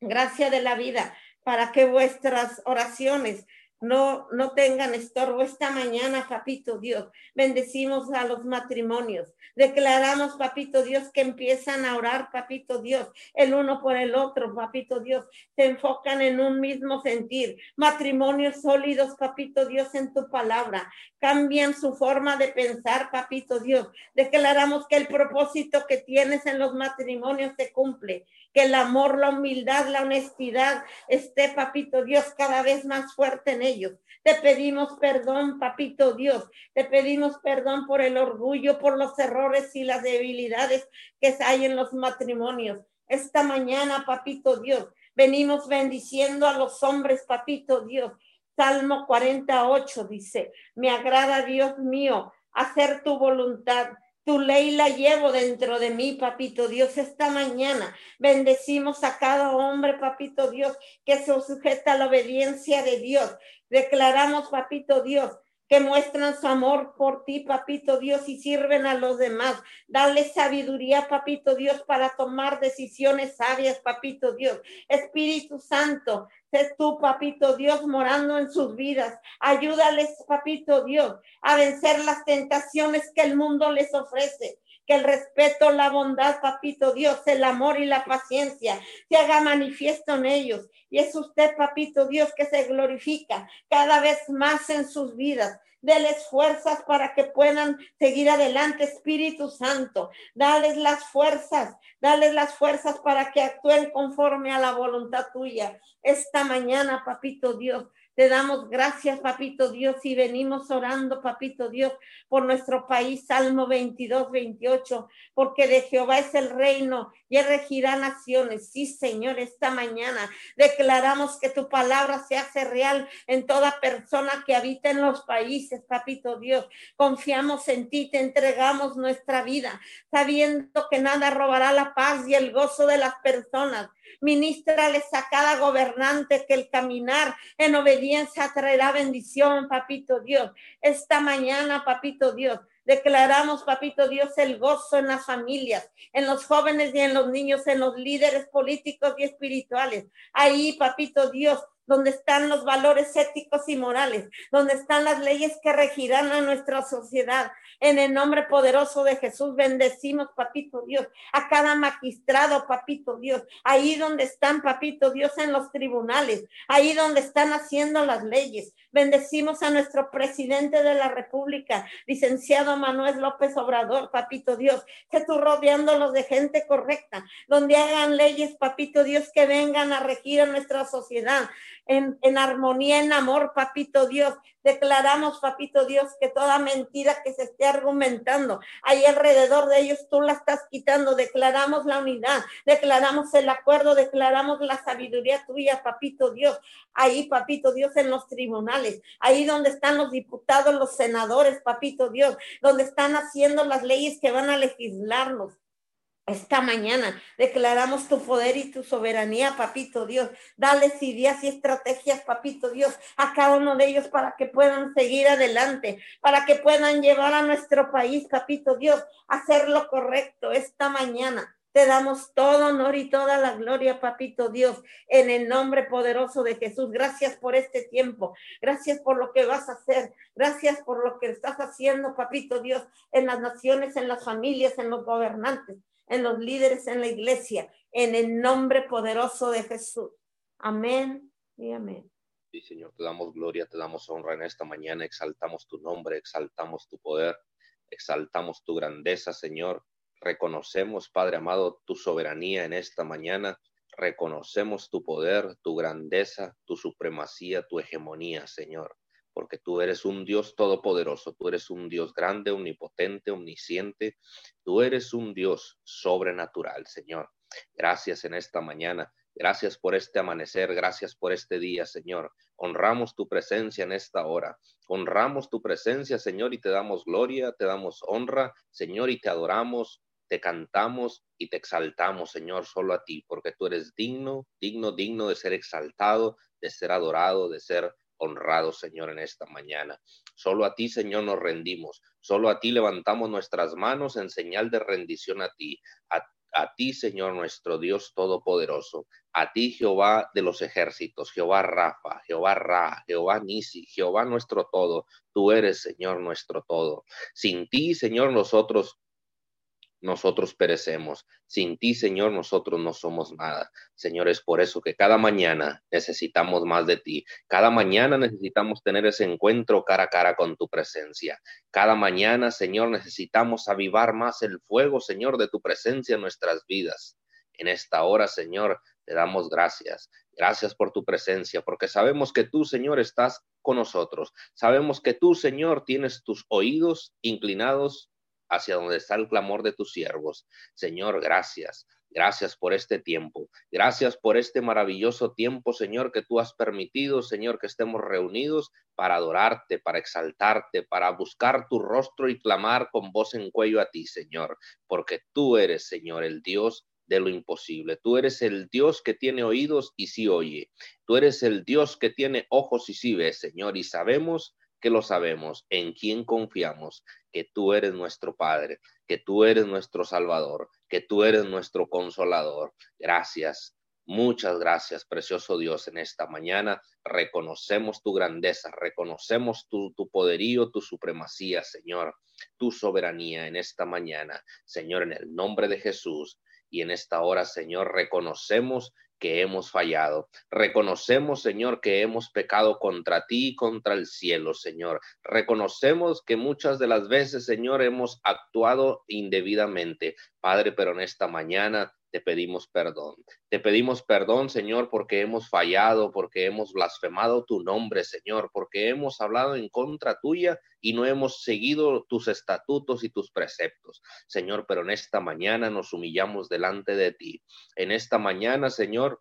gracia de la vida, para que vuestras oraciones no, no tengan estorbo esta mañana, papito Dios. Bendecimos a los matrimonios. Declaramos, papito Dios, que empiezan a orar, papito Dios, el uno por el otro, papito Dios. Se enfocan en un mismo sentir. Matrimonios sólidos, papito Dios, en tu palabra. Cambian su forma de pensar, papito Dios. Declaramos que el propósito que tienes en los matrimonios se cumple que el amor, la humildad, la honestidad esté, papito Dios, cada vez más fuerte en ellos. Te pedimos perdón, papito Dios. Te pedimos perdón por el orgullo, por los errores y las debilidades que hay en los matrimonios. Esta mañana, papito Dios, venimos bendiciendo a los hombres, papito Dios. Salmo 48 dice, me agrada Dios mío hacer tu voluntad tu ley la llevo dentro de mí, papito Dios, esta mañana. Bendecimos a cada hombre, papito Dios, que se sujeta a la obediencia de Dios. Declaramos, papito Dios, que muestran su amor por ti, papito Dios, y sirven a los demás. Dale sabiduría, papito Dios, para tomar decisiones sabias, papito Dios. Espíritu Santo, Sé tú, papito Dios, morando en sus vidas. Ayúdales, papito Dios, a vencer las tentaciones que el mundo les ofrece que el respeto, la bondad, papito Dios, el amor y la paciencia se haga manifiesto en ellos. Y es usted, papito Dios, que se glorifica cada vez más en sus vidas. Deles fuerzas para que puedan seguir adelante, Espíritu Santo. Dales las fuerzas, dales las fuerzas para que actúen conforme a la voluntad tuya. Esta mañana, papito Dios, te damos gracias, papito Dios, y venimos orando, papito Dios, por nuestro país, Salmo 22, 28, porque de Jehová es el reino y regirá naciones. Sí, Señor, esta mañana declaramos que tu palabra se hace real en toda persona que habita en los países, papito Dios. Confiamos en ti, te entregamos nuestra vida, sabiendo que nada robará la paz y el gozo de las personas Ministrales a cada gobernante que el caminar en obediencia traerá bendición, papito Dios. Esta mañana, papito Dios, Declaramos, papito Dios, el gozo en las familias, en los jóvenes y en los niños, en los líderes políticos y espirituales. Ahí, papito Dios, donde están los valores éticos y morales, donde están las leyes que regirán a nuestra sociedad. En el nombre poderoso de Jesús bendecimos, papito Dios, a cada magistrado, papito Dios, ahí donde están, papito Dios, en los tribunales, ahí donde están haciendo las leyes. Bendecimos a nuestro presidente de la República, licenciado Manuel López Obrador, papito Dios, que tú rodeándolos de gente correcta, donde hagan leyes, papito Dios, que vengan a regir a nuestra sociedad en, armonía, en amor, papito Dios, Declaramos, papito Dios, que toda mentira que se esté argumentando ahí alrededor de ellos, tú la estás quitando. Declaramos la unidad, declaramos el acuerdo, declaramos la sabiduría tuya, papito Dios. Ahí, papito Dios, en los tribunales, ahí donde están los diputados, los senadores, papito Dios, donde están haciendo las leyes que van a legislarnos. Esta mañana declaramos tu poder y tu soberanía, papito Dios. Dales ideas y estrategias, papito Dios, a cada uno de ellos para que puedan seguir adelante, para que puedan llevar a nuestro país, papito Dios, a hacer lo correcto esta mañana. Te damos todo honor y toda la gloria, papito Dios, en el nombre poderoso de Jesús. Gracias por este tiempo. Gracias por lo que vas a hacer. Gracias por lo que estás haciendo, papito Dios, en las naciones, en las familias, en los gobernantes en los líderes en la iglesia, en el nombre poderoso de Jesús. Amén y amén. Sí, Señor, te damos gloria, te damos honra en esta mañana, exaltamos tu nombre, exaltamos tu poder, exaltamos tu grandeza, Señor. Reconocemos, Padre amado, tu soberanía en esta mañana. Reconocemos tu poder, tu grandeza, tu supremacía, tu hegemonía, Señor porque tú eres un Dios todopoderoso, tú eres un Dios grande, omnipotente, omnisciente, tú eres un Dios sobrenatural, Señor. Gracias en esta mañana. Gracias por este amanecer, gracias por este día, Señor. Honramos tu presencia en esta hora. Honramos tu presencia, Señor, y te damos gloria, te damos honra, Señor, y te adoramos, te cantamos y te exaltamos, Señor, solo a ti, porque tú eres digno, digno, digno de ser exaltado, de ser adorado, de ser honrado, Señor, en esta mañana. Solo a ti, Señor, nos rendimos. Solo a ti levantamos nuestras manos en señal de rendición a ti. A, ti, Señor, nuestro Dios Todopoderoso. A ti, Jehová de los ejércitos, Jehová Rafa, Jehová Ra, Jehová Nisi, Jehová nuestro todo. Tú eres, Señor, nuestro todo. Sin ti, Señor, nosotros nosotros perecemos. Sin ti, Señor, nosotros no somos nada. Señor, es por eso que cada mañana necesitamos más de ti. Cada mañana necesitamos tener ese encuentro cara a cara con tu presencia. Cada mañana, Señor, necesitamos avivar más el fuego, Señor, de tu presencia en nuestras vidas. En esta hora, Señor, te damos gracias. Gracias por tu presencia, porque sabemos que tú, Señor, estás con nosotros. Sabemos que tú, Señor, tienes tus oídos inclinados hacia donde está el clamor de tus siervos. Señor, gracias. Gracias por este tiempo. Gracias por este maravilloso tiempo, Señor, que tú has permitido, Señor, que estemos reunidos para adorarte, para exaltarte, para buscar tu rostro y clamar con voz en cuello a ti, Señor, porque tú eres, Señor, el Dios de lo imposible. Tú eres el Dios que tiene oídos y sí oye. Tú eres el Dios que tiene ojos y sí ve, Señor, y sabemos que lo sabemos, en quién confiamos, que tú eres nuestro Padre, que tú eres nuestro Salvador, que tú eres nuestro Consolador. Gracias. Muchas gracias, precioso Dios, en esta mañana. Reconocemos tu grandeza, reconocemos tu, tu, poderío, tu supremacía, Señor, tu soberanía en esta mañana. Señor, en el nombre de Jesús y en esta hora, Señor, reconocemos que hemos fallado. Reconocemos, Señor, que hemos pecado contra ti y contra el cielo, Señor. Reconocemos que muchas de las veces, Señor, hemos actuado indebidamente. Padre, pero en esta mañana te pedimos perdón. Te pedimos perdón, Señor, porque hemos fallado, porque hemos blasfemado tu nombre, Señor, porque hemos hablado en contra tuya y no hemos seguido tus estatutos y tus preceptos. Señor, pero en esta mañana nos humillamos delante de ti. En esta mañana, Señor,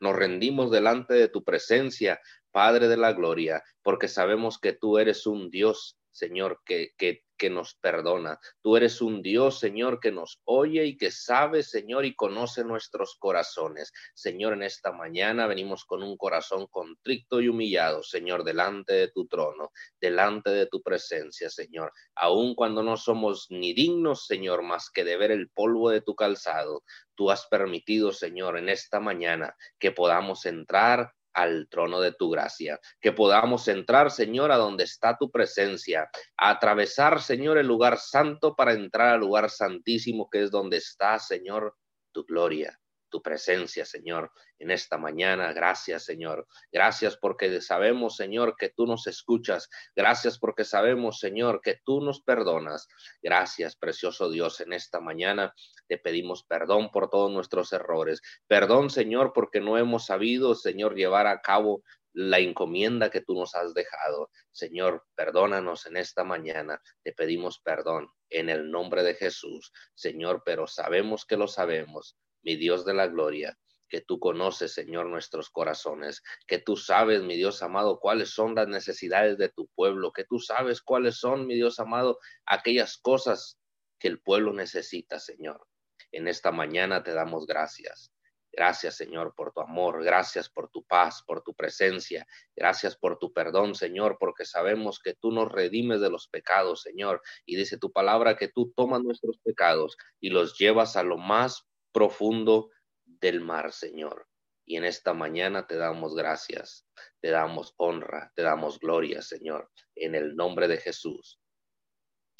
nos rendimos delante de tu presencia, Padre de la Gloria, porque sabemos que tú eres un Dios, Señor, que, que nos perdona. Tú eres un Dios, Señor, que nos oye y que sabe, Señor, y conoce nuestros corazones. Señor, en esta mañana venimos con un corazón contrito y humillado, Señor, delante de tu trono, delante de tu presencia, Señor. Aun cuando no somos ni dignos, Señor, más que de ver el polvo de tu calzado, tú has permitido, Señor, en esta mañana que podamos entrar al trono de tu gracia, que podamos entrar, Señor, a donde está tu presencia, atravesar, Señor, el lugar santo para entrar al lugar santísimo, que es donde está, Señor, tu gloria tu presencia, Señor, en esta mañana. Gracias, Señor. Gracias porque sabemos, Señor, que tú nos escuchas. Gracias porque sabemos, Señor, que tú nos perdonas. Gracias, precioso Dios, en esta mañana te pedimos perdón por todos nuestros errores. Perdón, Señor, porque no hemos sabido, Señor, llevar a cabo la encomienda que tú nos has dejado. Señor, perdónanos en esta mañana. Te pedimos perdón en el nombre de Jesús. Señor, pero sabemos que lo sabemos mi Dios de la gloria, que tú conoces, Señor, nuestros corazones, que tú sabes, mi Dios amado, cuáles son las necesidades de tu pueblo, que tú sabes cuáles son, mi Dios amado, aquellas cosas que el pueblo necesita, Señor. En esta mañana te damos gracias. Gracias, Señor, por tu amor. Gracias por tu paz, por tu presencia. Gracias por tu perdón, Señor, porque sabemos que tú nos redimes de los pecados, Señor. Y dice tu palabra que tú tomas nuestros pecados y los llevas a lo más profundo del mar, Señor. Y en esta mañana te damos gracias, te damos honra, te damos gloria, Señor, en el nombre de Jesús.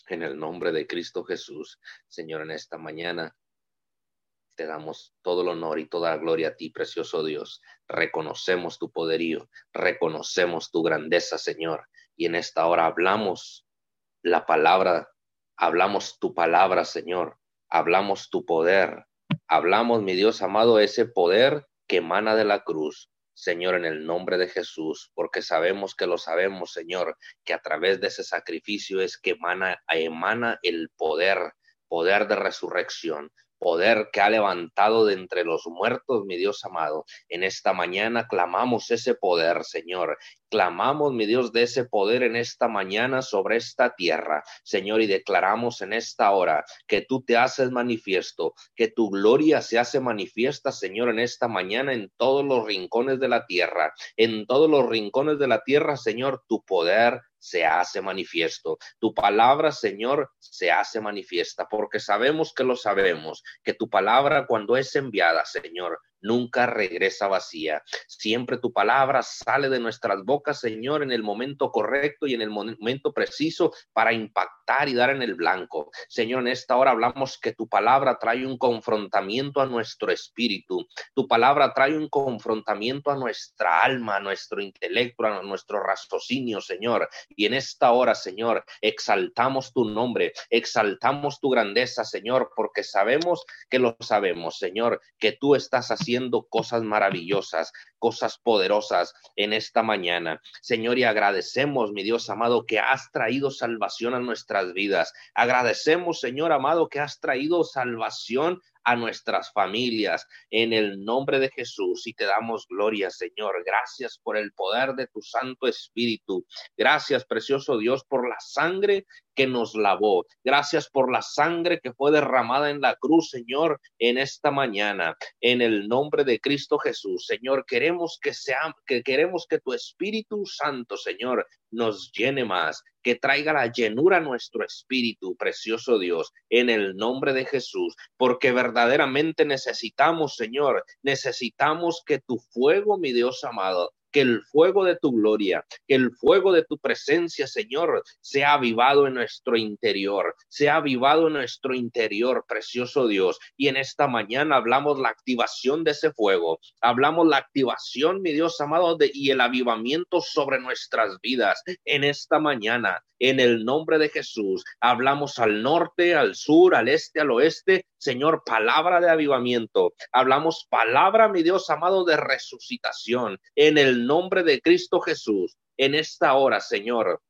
En el nombre de Cristo Jesús, Señor, en esta mañana te damos todo el honor y toda la gloria a ti, precioso Dios. Reconocemos tu poderío, reconocemos tu grandeza, Señor. Y en esta hora hablamos la palabra, hablamos tu palabra, Señor. Hablamos tu poder, Hablamos, mi Dios amado, ese poder que emana de la cruz. Señor, en el nombre de Jesús, porque sabemos que lo sabemos, Señor, que a través de ese sacrificio es que emana, emana el poder, poder de resurrección, poder que ha levantado de entre los muertos, mi Dios amado. En esta mañana clamamos ese poder, Señor. Clamamos, mi Dios, de ese poder en esta mañana sobre esta tierra, Señor, y declaramos en esta hora que tú te haces manifiesto, que tu gloria se hace manifiesta, Señor, en esta mañana en todos los rincones de la tierra. En todos los rincones de la tierra, Señor, tu poder se hace manifiesto. Tu palabra, Señor, se hace manifiesta, porque sabemos que lo sabemos, que tu palabra cuando es enviada, Señor, nunca regresa vacía. Siempre tu palabra sale de nuestras bocas, Señor, en el momento correcto y en el momento preciso para impactar y dar en el blanco. Señor, en esta hora hablamos que tu palabra trae un confrontamiento a nuestro espíritu. Tu palabra trae un confrontamiento a nuestra alma, a nuestro intelecto, a nuestro raciocinio, Señor. Y en esta hora, Señor, exaltamos tu nombre, exaltamos tu grandeza, Señor, porque sabemos que lo sabemos, Señor, que tú estás haciendo cosas maravillosas, cosas poderosas en esta mañana. Señor, y agradecemos, mi Dios amado, que has traído salvación a nuestras vidas. Agradecemos, Señor amado, que has traído salvación a nuestras familias en el nombre de Jesús y te damos gloria, Señor. Gracias por el poder de tu Santo Espíritu. Gracias, precioso Dios, por la sangre que nos lavó. Gracias por la sangre que fue derramada en la cruz, Señor, en esta mañana. En el nombre de Cristo Jesús, Señor, queremos que sea, que queremos que tu Espíritu Santo, Señor, nos llene más, que traiga la llenura a nuestro espíritu, precioso Dios, en el nombre de Jesús, porque verdaderamente necesitamos, Señor, necesitamos que tu fuego, mi Dios amado, que el fuego de tu gloria, que el fuego de tu presencia, Señor, sea avivado en nuestro interior, sea avivado en nuestro interior, precioso Dios. Y en esta mañana hablamos la activación de ese fuego, hablamos la activación, mi Dios amado, y el avivamiento sobre nuestras vidas en esta mañana. En el nombre de Jesús, hablamos al norte, al sur, al este, al oeste. Señor, palabra de avivamiento. Hablamos palabra, mi Dios amado, de resucitación. En el nombre de Cristo Jesús, en esta hora, Señor,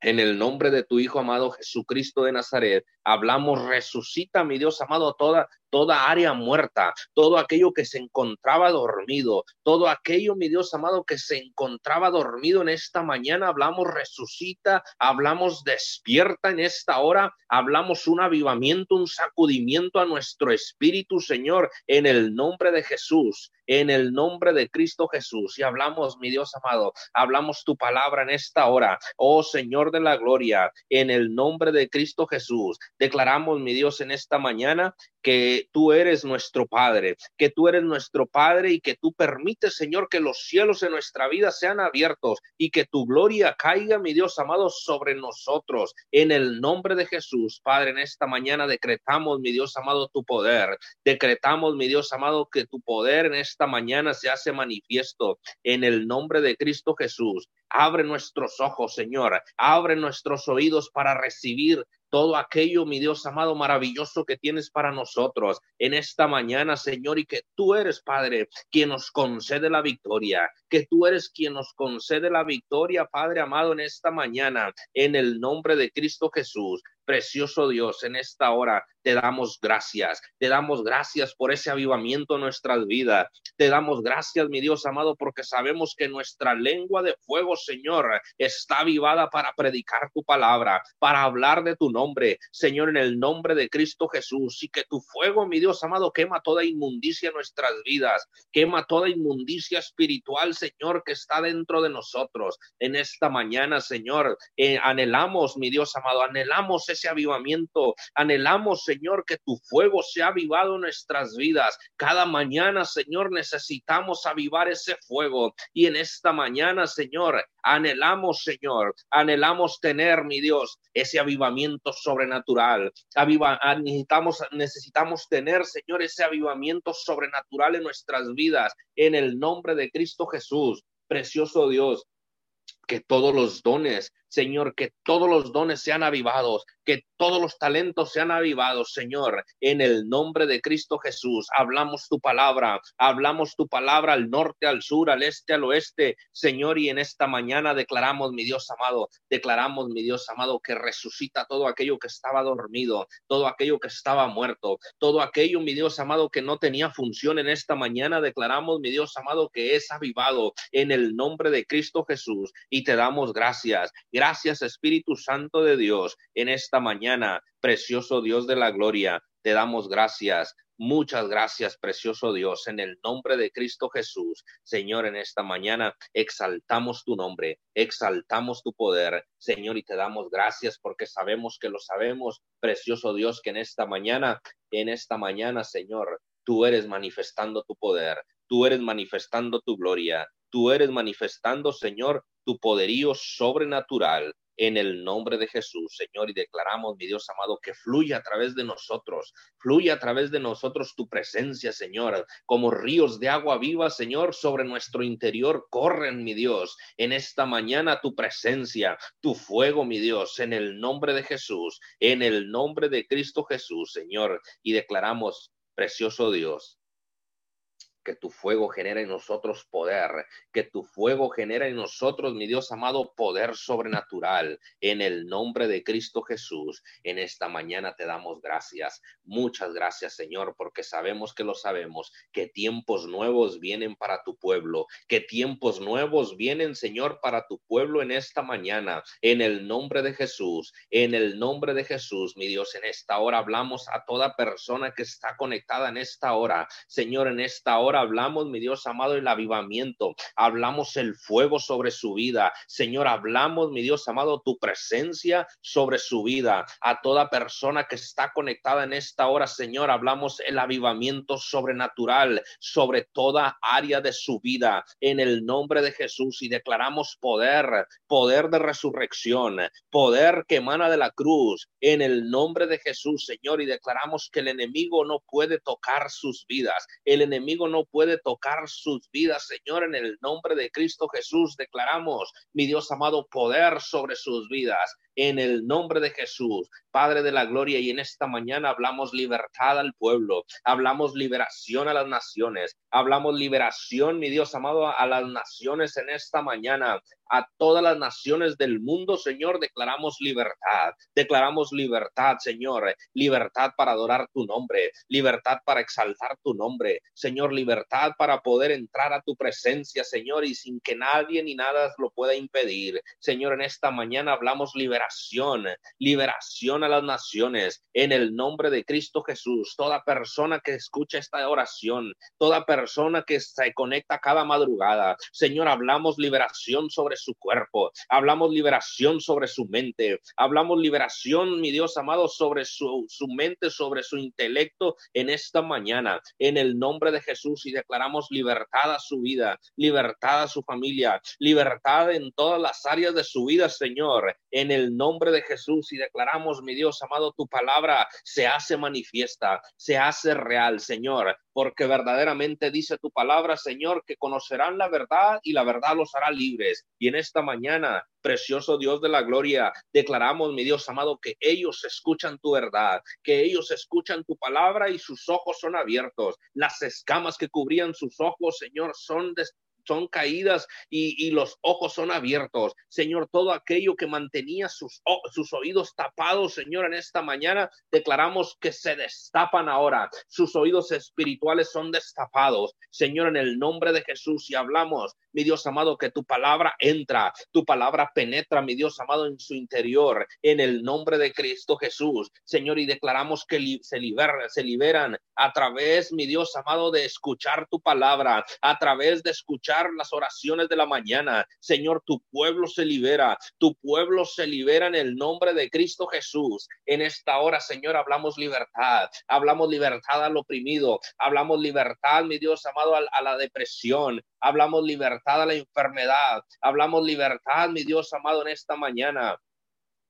en el nombre de tu Hijo amado Jesucristo de Nazaret, hablamos, resucita, mi Dios amado, toda, toda área muerta, todo aquello que se encontraba dormido, todo aquello, mi Dios amado, que se encontraba dormido en esta mañana, hablamos, resucita, hablamos, despierta en esta hora, hablamos un avivamiento, un sacudimiento a nuestro espíritu, Señor, en el nombre de Jesús, en el nombre de Cristo Jesús. Y hablamos, mi Dios amado, hablamos tu palabra en esta hora, oh Señor de la gloria, en el nombre de Cristo Jesús. Declaramos, mi Dios, en esta mañana que tú eres nuestro Padre, que tú eres nuestro Padre y que tú permites, Señor, que los cielos en nuestra vida sean abiertos y que tu gloria caiga, mi Dios amado, sobre nosotros. En el nombre de Jesús, Padre, en esta mañana decretamos, mi Dios amado, tu poder. Decretamos, mi Dios amado, que tu poder en esta mañana se hace manifiesto en el nombre de Cristo Jesús. Abre nuestros ojos, Señor. Abre nuestros oídos para recibir todo aquello, mi Dios amado, maravilloso que tienes para nosotros en esta mañana, Señor, y que tú eres, Padre, quien nos concede la victoria, que tú eres quien nos concede la victoria, Padre amado, en esta mañana, en el nombre de Cristo Jesús. Precioso Dios, en esta hora te damos gracias, te damos gracias por ese avivamiento en nuestras vidas, te damos gracias, mi Dios amado, porque sabemos que nuestra lengua de fuego, Señor, está avivada para predicar tu palabra, para hablar de tu nombre, Señor, en el nombre de Cristo Jesús, y que tu fuego, mi Dios amado, quema toda inmundicia en nuestras vidas, quema toda inmundicia espiritual, Señor, que está dentro de nosotros. En esta mañana, Señor, eh, anhelamos, mi Dios amado, anhelamos ese avivamiento. Anhelamos, Señor, que tu fuego sea avivado en nuestras vidas. Cada mañana, Señor, necesitamos avivar ese fuego. Y en esta mañana, Señor, anhelamos, Señor, anhelamos tener, mi Dios, ese avivamiento sobrenatural. Aviva, ah, necesitamos, necesitamos tener, Señor, ese avivamiento sobrenatural en nuestras vidas. En el nombre de Cristo Jesús. Precioso Dios, que todos los dones Señor, que todos los dones sean avivados, que todos los talentos sean avivados, Señor, en el nombre de Cristo Jesús. Hablamos tu palabra, hablamos tu palabra al norte, al sur, al este, al oeste, Señor, y en esta mañana declaramos, mi Dios amado, declaramos, mi Dios amado, que resucita todo aquello que estaba dormido, todo aquello que estaba muerto, todo aquello, mi Dios amado, que no tenía función en esta mañana, declaramos, mi Dios amado, que es avivado en el nombre de Cristo Jesús y te damos gracias. Espíritu Santo de Dios en esta mañana, precioso Dios de la gloria. Te damos gracias. Muchas gracias, precioso Dios, en el nombre de Cristo Jesús. Señor, en esta mañana exaltamos tu nombre, exaltamos tu poder, Señor, y te damos gracias porque sabemos que lo sabemos, precioso Dios, que en esta mañana, en esta mañana, Señor, tú eres manifestando tu poder, tú eres manifestando tu gloria, tú eres manifestando, Señor, tu poderío sobrenatural en el nombre de Jesús, Señor, y declaramos, mi Dios amado, que fluya a través de nosotros, fluye a través de nosotros tu presencia, Señor, como ríos de agua viva, Señor, sobre nuestro interior corren, mi Dios, en esta mañana tu presencia, tu fuego, mi Dios, en el nombre de Jesús, en el nombre de Cristo Jesús, Señor, y declaramos, precioso Dios, que tu fuego genera en nosotros poder, que tu fuego genera en nosotros, mi Dios amado, poder sobrenatural. En el nombre de Cristo Jesús, en esta mañana te damos gracias. Muchas gracias, Señor, porque sabemos que lo sabemos, que tiempos nuevos vienen para tu pueblo, que tiempos nuevos vienen, Señor, para tu pueblo en esta mañana. En el nombre de Jesús, en el nombre de Jesús, mi Dios, en esta hora hablamos a toda persona que está conectada en esta hora. Señor, en esta hora hablamos, mi Dios amado, el avivamiento, hablamos el fuego sobre su vida. Señor, hablamos, mi Dios amado, tu presencia sobre su vida. A toda persona que está conectada en esta hora, Señor, hablamos el avivamiento sobrenatural sobre toda área de su vida en el nombre de Jesús y declaramos poder, poder de resurrección, poder que emana de la cruz en el nombre de Jesús, Señor, y declaramos que el enemigo no puede tocar sus vidas. El enemigo no puede tocar sus vidas, Señor, en el nombre de Cristo Jesús. Declaramos, mi Dios amado, poder sobre sus vidas en el nombre de Jesús, Padre de la Gloria. Y en esta mañana hablamos libertad al pueblo, hablamos liberación a las naciones, hablamos liberación, mi Dios amado, a las naciones en esta mañana a todas las naciones del mundo, Señor, declaramos libertad, declaramos libertad, Señor, libertad para adorar tu nombre, libertad para exaltar tu nombre, Señor, para poder entrar a tu presencia, Señor, y sin que nadie ni nada lo pueda impedir. Señor, en esta mañana hablamos liberación, liberación a las naciones, en el nombre de Cristo Jesús. Toda persona que escucha esta oración, toda persona que se conecta cada madrugada, Señor, hablamos liberación sobre su cuerpo, hablamos liberación sobre su mente, hablamos liberación, mi Dios amado, sobre su, su mente, sobre su intelecto en esta mañana, en el nombre de Jesús y declaramos libertad a su vida, libertad a su familia, libertad en todas las áreas de su vida, Señor, en el nombre de Jesús y declaramos, mi Dios amado, tu palabra se hace manifiesta, se hace real, Señor, porque verdaderamente dice tu palabra, Señor, que conocerán la verdad y la verdad los hará libres. Y en esta mañana, precioso Dios de la gloria, declaramos, mi Dios amado, que ellos escuchan tu verdad, que ellos escuchan tu palabra y sus ojos son abiertos. Las escamas que cubrían sus ojos, Señor, son son caídas y, los ojos son abiertos. Señor, todo aquello que mantenía sus, sus oídos tapados, Señor, en esta mañana declaramos que se destapan ahora. Sus oídos espirituales son destapados. Señor, en el nombre de Jesús, y hablamos, mi Dios amado, que tu palabra entra, tu palabra penetra, mi Dios amado, en su interior, en el nombre de Cristo Jesús. Señor, y declaramos que se, se liberan a través, mi Dios amado, de escuchar tu palabra, a través de escuchar las oraciones de la mañana. Señor, tu pueblo se libera, tu pueblo se libera en el nombre de Cristo Jesús. En esta hora, Señor, hablamos libertad, hablamos libertad al oprimido, hablamos libertad, mi Dios amado, a la depresión, hablamos libertad la enfermedad, hablamos libertad, mi Dios amado, en esta mañana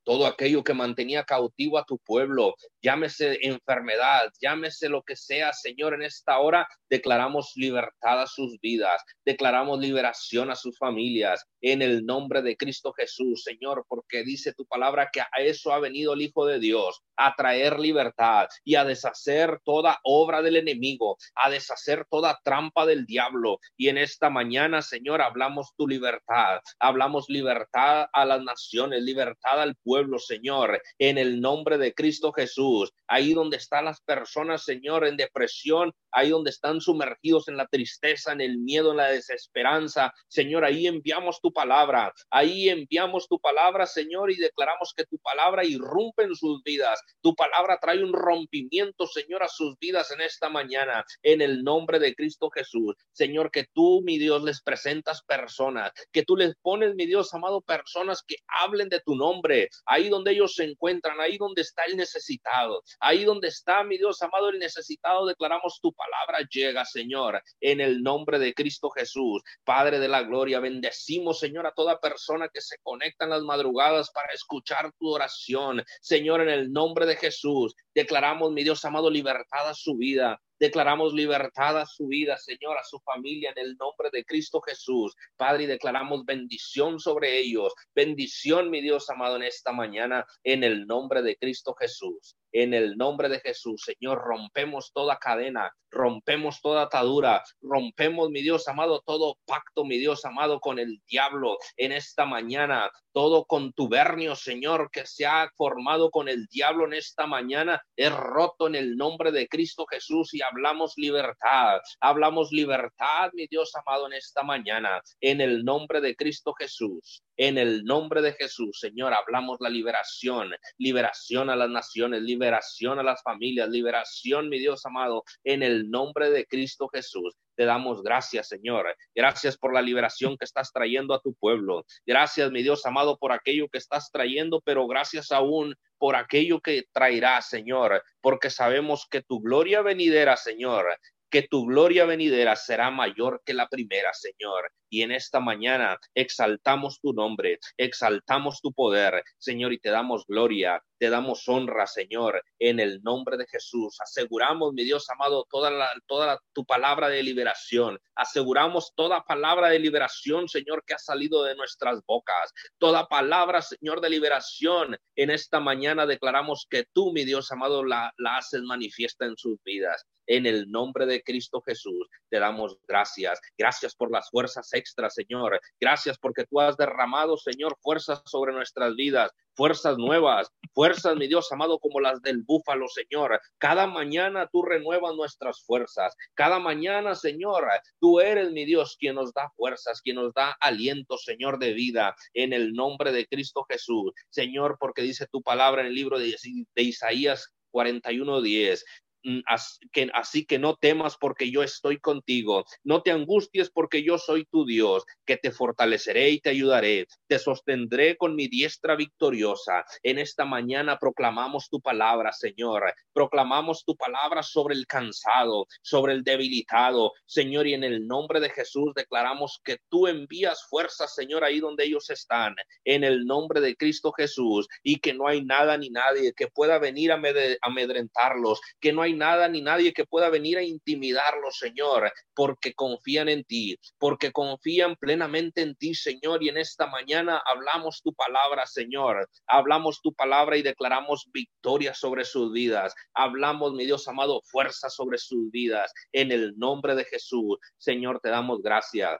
todo aquello que mantenía cautivo a tu pueblo, llámese enfermedad, llámese lo que sea, Señor, en esta hora declaramos libertad a sus vidas, declaramos liberación a sus familias, en el nombre de Cristo Jesús, Señor, porque dice tu palabra que a eso ha venido el Hijo de Dios, a traer libertad y a deshacer toda obra del enemigo, a deshacer toda trampa del diablo. Y en esta mañana, Señor, hablamos tu libertad, hablamos libertad a las naciones, libertad al pueblo, Señor, en el nombre de Cristo Jesús. Ahí donde están las personas, Señor, en depresión, ahí donde están sumergidos en la tristeza, en el miedo, en la desesperanza, Señor, ahí enviamos tu palabra, ahí enviamos tu palabra, Señor, y declaramos que tu palabra irrumpe en sus vidas, tu palabra trae un rompimiento, Señor, a sus vidas en esta mañana, en el nombre de Cristo Jesús. Señor, que tú, mi Dios, les presentas personas, que tú les pones, mi Dios amado, personas que hablen de tu nombre, ahí donde ellos se encuentran, ahí donde está el necesitado, ahí donde está, mi Dios amado, el necesitado, declaramos tu palabra llega, Señor, en el nombre de Cristo Jesús. Padre de la gloria, bendecimos, Señor, a toda persona que se conecta en las madrugadas para escuchar tu oración. Señor, en el nombre de Jesús, declaramos, mi Dios amado, libertad a su vida, Declaramos libertad a su vida, Señor, a su familia en el nombre de Cristo Jesús. Padre, y declaramos bendición sobre ellos. Bendición, mi Dios amado, en esta mañana en el nombre de Cristo Jesús. En el nombre de Jesús, Señor, rompemos toda cadena, rompemos toda atadura, rompemos, mi Dios amado, todo pacto, mi Dios amado, con el diablo en esta mañana, todo contubernio, Señor, que se ha formado con el diablo en esta mañana, es roto en el nombre de Cristo Jesús y hablamos libertad, hablamos libertad, mi Dios amado, en esta mañana, en el nombre de Cristo Jesús. En el nombre de Jesús, Señor, hablamos la liberación, liberación a las naciones, liberación a las familias, liberación, mi Dios amado, en el nombre de Cristo Jesús. Te damos gracias, Señor. Gracias por la liberación que estás trayendo a tu pueblo. Gracias, mi Dios amado, por aquello que estás trayendo, pero gracias aún por aquello que traerá, Señor, porque sabemos que tu gloria venidera, Señor, que tu gloria venidera será mayor que la primera, Señor. Y en esta mañana exaltamos tu nombre, exaltamos tu poder, Señor, y te damos gloria, te damos honra, Señor, en el nombre de Jesús. Aseguramos, mi Dios amado, toda, la, tu palabra de liberación. Aseguramos toda palabra de liberación, Señor, que ha salido de nuestras bocas. Toda palabra, Señor, de liberación. En esta mañana declaramos que tú, mi Dios amado, la, la haces manifiesta en sus vidas. En el nombre de Cristo Jesús, te damos gracias. Gracias por las fuerzas extra, Señor. Gracias porque tú has derramado, Señor, fuerzas sobre nuestras vidas, fuerzas nuevas, fuerzas, mi Dios amado, como las del búfalo, Señor. Cada mañana tú renuevas nuestras fuerzas. Cada mañana, Señor, tú eres, mi Dios, quien nos da fuerzas, quien nos da aliento, Señor, de vida, en el nombre de Cristo Jesús. Señor, porque dice tu palabra en el libro de, de Isaías 41:10. Mm, así que no temas porque yo estoy contigo, no te angusties porque yo soy tu Dios, que te fortaleceré y te ayudaré, te sostendré con mi diestra victoriosa. En esta mañana proclamamos tu palabra, Señor, proclamamos tu palabra sobre el cansado, sobre el debilitado, Señor, y en el nombre de Jesús declaramos que tú envías fuerzas, Señor, ahí donde ellos están, en el nombre de Cristo Jesús, y que no hay nada ni nadie que pueda venir a amedrentarlos, que no hay nada ni nadie que pueda venir a intimidarlos, Señor, porque confían en ti, porque confían plenamente en ti, Señor. Y en esta mañana hablamos tu palabra, Señor. Hablamos tu palabra y declaramos victoria sobre sus vidas. Hablamos, mi Dios amado, fuerza sobre sus vidas. En el nombre de Jesús, Señor, te damos gracias.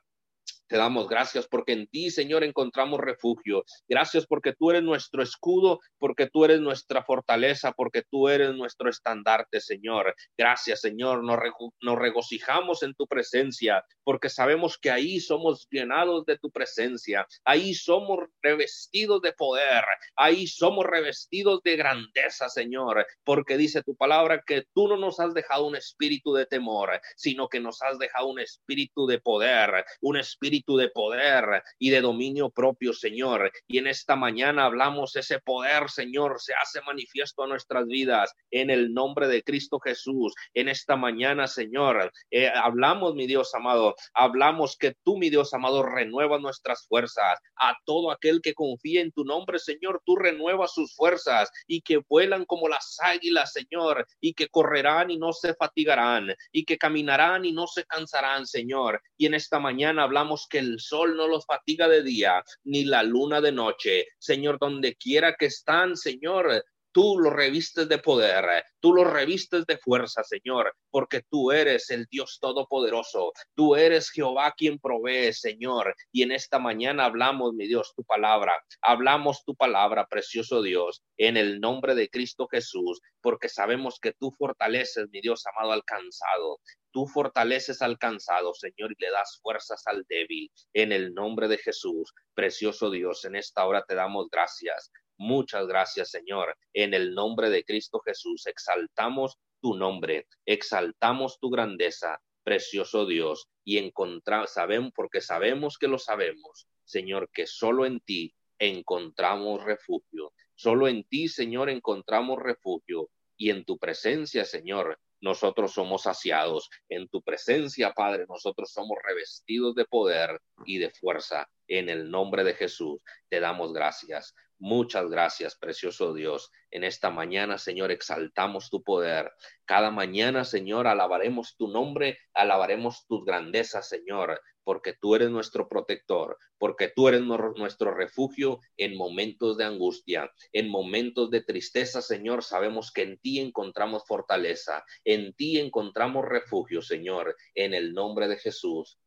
Te damos gracias porque en ti, Señor, encontramos refugio. Gracias porque tú eres nuestro escudo, porque tú eres nuestra fortaleza, porque tú eres nuestro estandarte, Señor. Gracias, Señor. Nos, regocijamos en tu presencia, porque sabemos que ahí somos llenados de tu presencia. Ahí somos revestidos de poder. Ahí somos revestidos de grandeza, Señor, porque dice tu palabra que tú no nos has dejado un espíritu de temor, sino que nos has dejado un espíritu de poder, un espíritu de poder y de dominio propio, Señor. Y en esta mañana hablamos ese poder, Señor, se hace manifiesto a nuestras vidas en el nombre de Cristo Jesús. En esta mañana, Señor, eh, hablamos, mi Dios amado, hablamos que tú, mi Dios amado, renueva nuestras fuerzas. A todo aquel que confía en tu nombre, Señor, tú renuevas sus fuerzas y que vuelan como las águilas, Señor, y que correrán y no se fatigarán, y que caminarán y no se cansarán, Señor. Y en esta mañana hablamos que el sol no los fatiga de día, ni la luna de noche. Señor, donde quiera que están, Señor, tú los revistes de poder, tú los revistes de fuerza, Señor, porque tú eres el Dios todopoderoso, tú eres Jehová quien provee, Señor. Y en esta mañana hablamos, mi Dios, tu palabra, hablamos tu palabra, precioso Dios, en el nombre de Cristo Jesús, porque sabemos que tú fortaleces, mi Dios amado, alcanzado. Tú fortaleces al cansado, Señor, y le das fuerzas al débil. En el nombre de Jesús, precioso Dios, en esta hora te damos gracias. Muchas gracias, Señor. En el nombre de Cristo Jesús, exaltamos tu nombre, exaltamos tu grandeza, precioso Dios, y encontramos, sabemos, porque sabemos que lo sabemos, Señor, que solo en ti encontramos refugio. Solo en ti, Señor, encontramos refugio. Y en tu presencia, Señor, nosotros somos saciados. En tu presencia, Padre, nosotros somos revestidos de poder y de fuerza. En el nombre de Jesús te damos gracias. Muchas gracias, precioso Dios. En esta mañana, Señor, exaltamos tu poder. Cada mañana, Señor, alabaremos tu nombre, alabaremos tus grandezas, Señor, porque tú eres nuestro protector, porque tú eres nuestro refugio en momentos de angustia, en momentos de tristeza, Señor. Sabemos que en ti encontramos fortaleza, en ti encontramos refugio, Señor, en el nombre de Jesús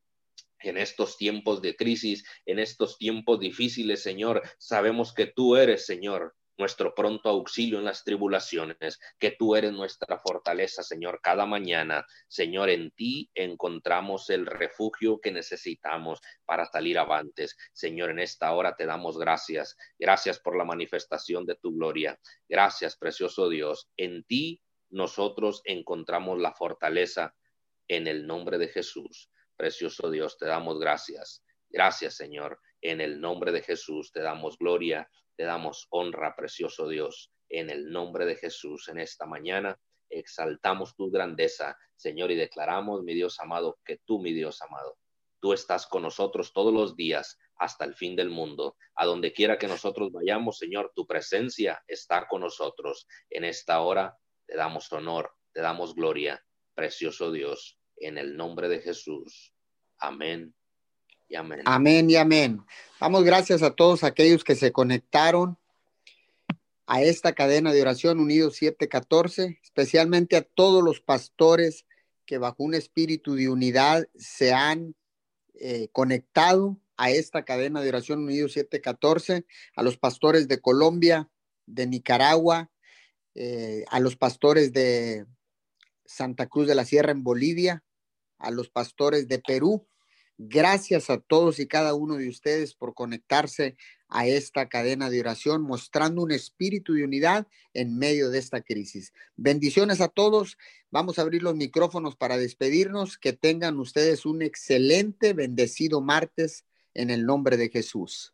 en estos tiempos de crisis, en estos tiempos difíciles, Señor, sabemos que tú eres, Señor, nuestro pronto auxilio en las tribulaciones, que tú eres nuestra fortaleza, Señor, cada mañana. Señor, en ti encontramos el refugio que necesitamos para salir avantes. Señor, en esta hora te damos gracias. Gracias por la manifestación de tu gloria. Gracias, precioso Dios. En ti nosotros encontramos la fortaleza en el nombre de Jesús. Precioso Dios, te damos gracias. Gracias, Señor. En el nombre de Jesús te damos gloria, te damos honra, precioso Dios. En el nombre de Jesús, en esta mañana, exaltamos tu grandeza, Señor, y declaramos, mi Dios amado, que tú, mi Dios amado, tú estás con nosotros todos los días hasta el fin del mundo. A donde quiera que nosotros vayamos, Señor, tu presencia está con nosotros. En esta hora te damos honor, te damos gloria, precioso Dios en el nombre de Jesús. Amén y amén. Amén y amén. Vamos, gracias a todos aquellos que se conectaron a esta cadena de oración Unidos 714, especialmente a todos los pastores que bajo un espíritu de unidad se han eh, conectado a esta cadena de oración Unidos 714, a los pastores de Colombia, de Nicaragua, eh, a los pastores de Santa Cruz de la Sierra en Bolivia, a los pastores de Perú. Gracias a todos y cada uno de ustedes por conectarse a esta cadena de oración, mostrando un espíritu de unidad en medio de esta crisis. Bendiciones a todos. Vamos a abrir los micrófonos para despedirnos. Que tengan ustedes un excelente, bendecido martes en el nombre de Jesús.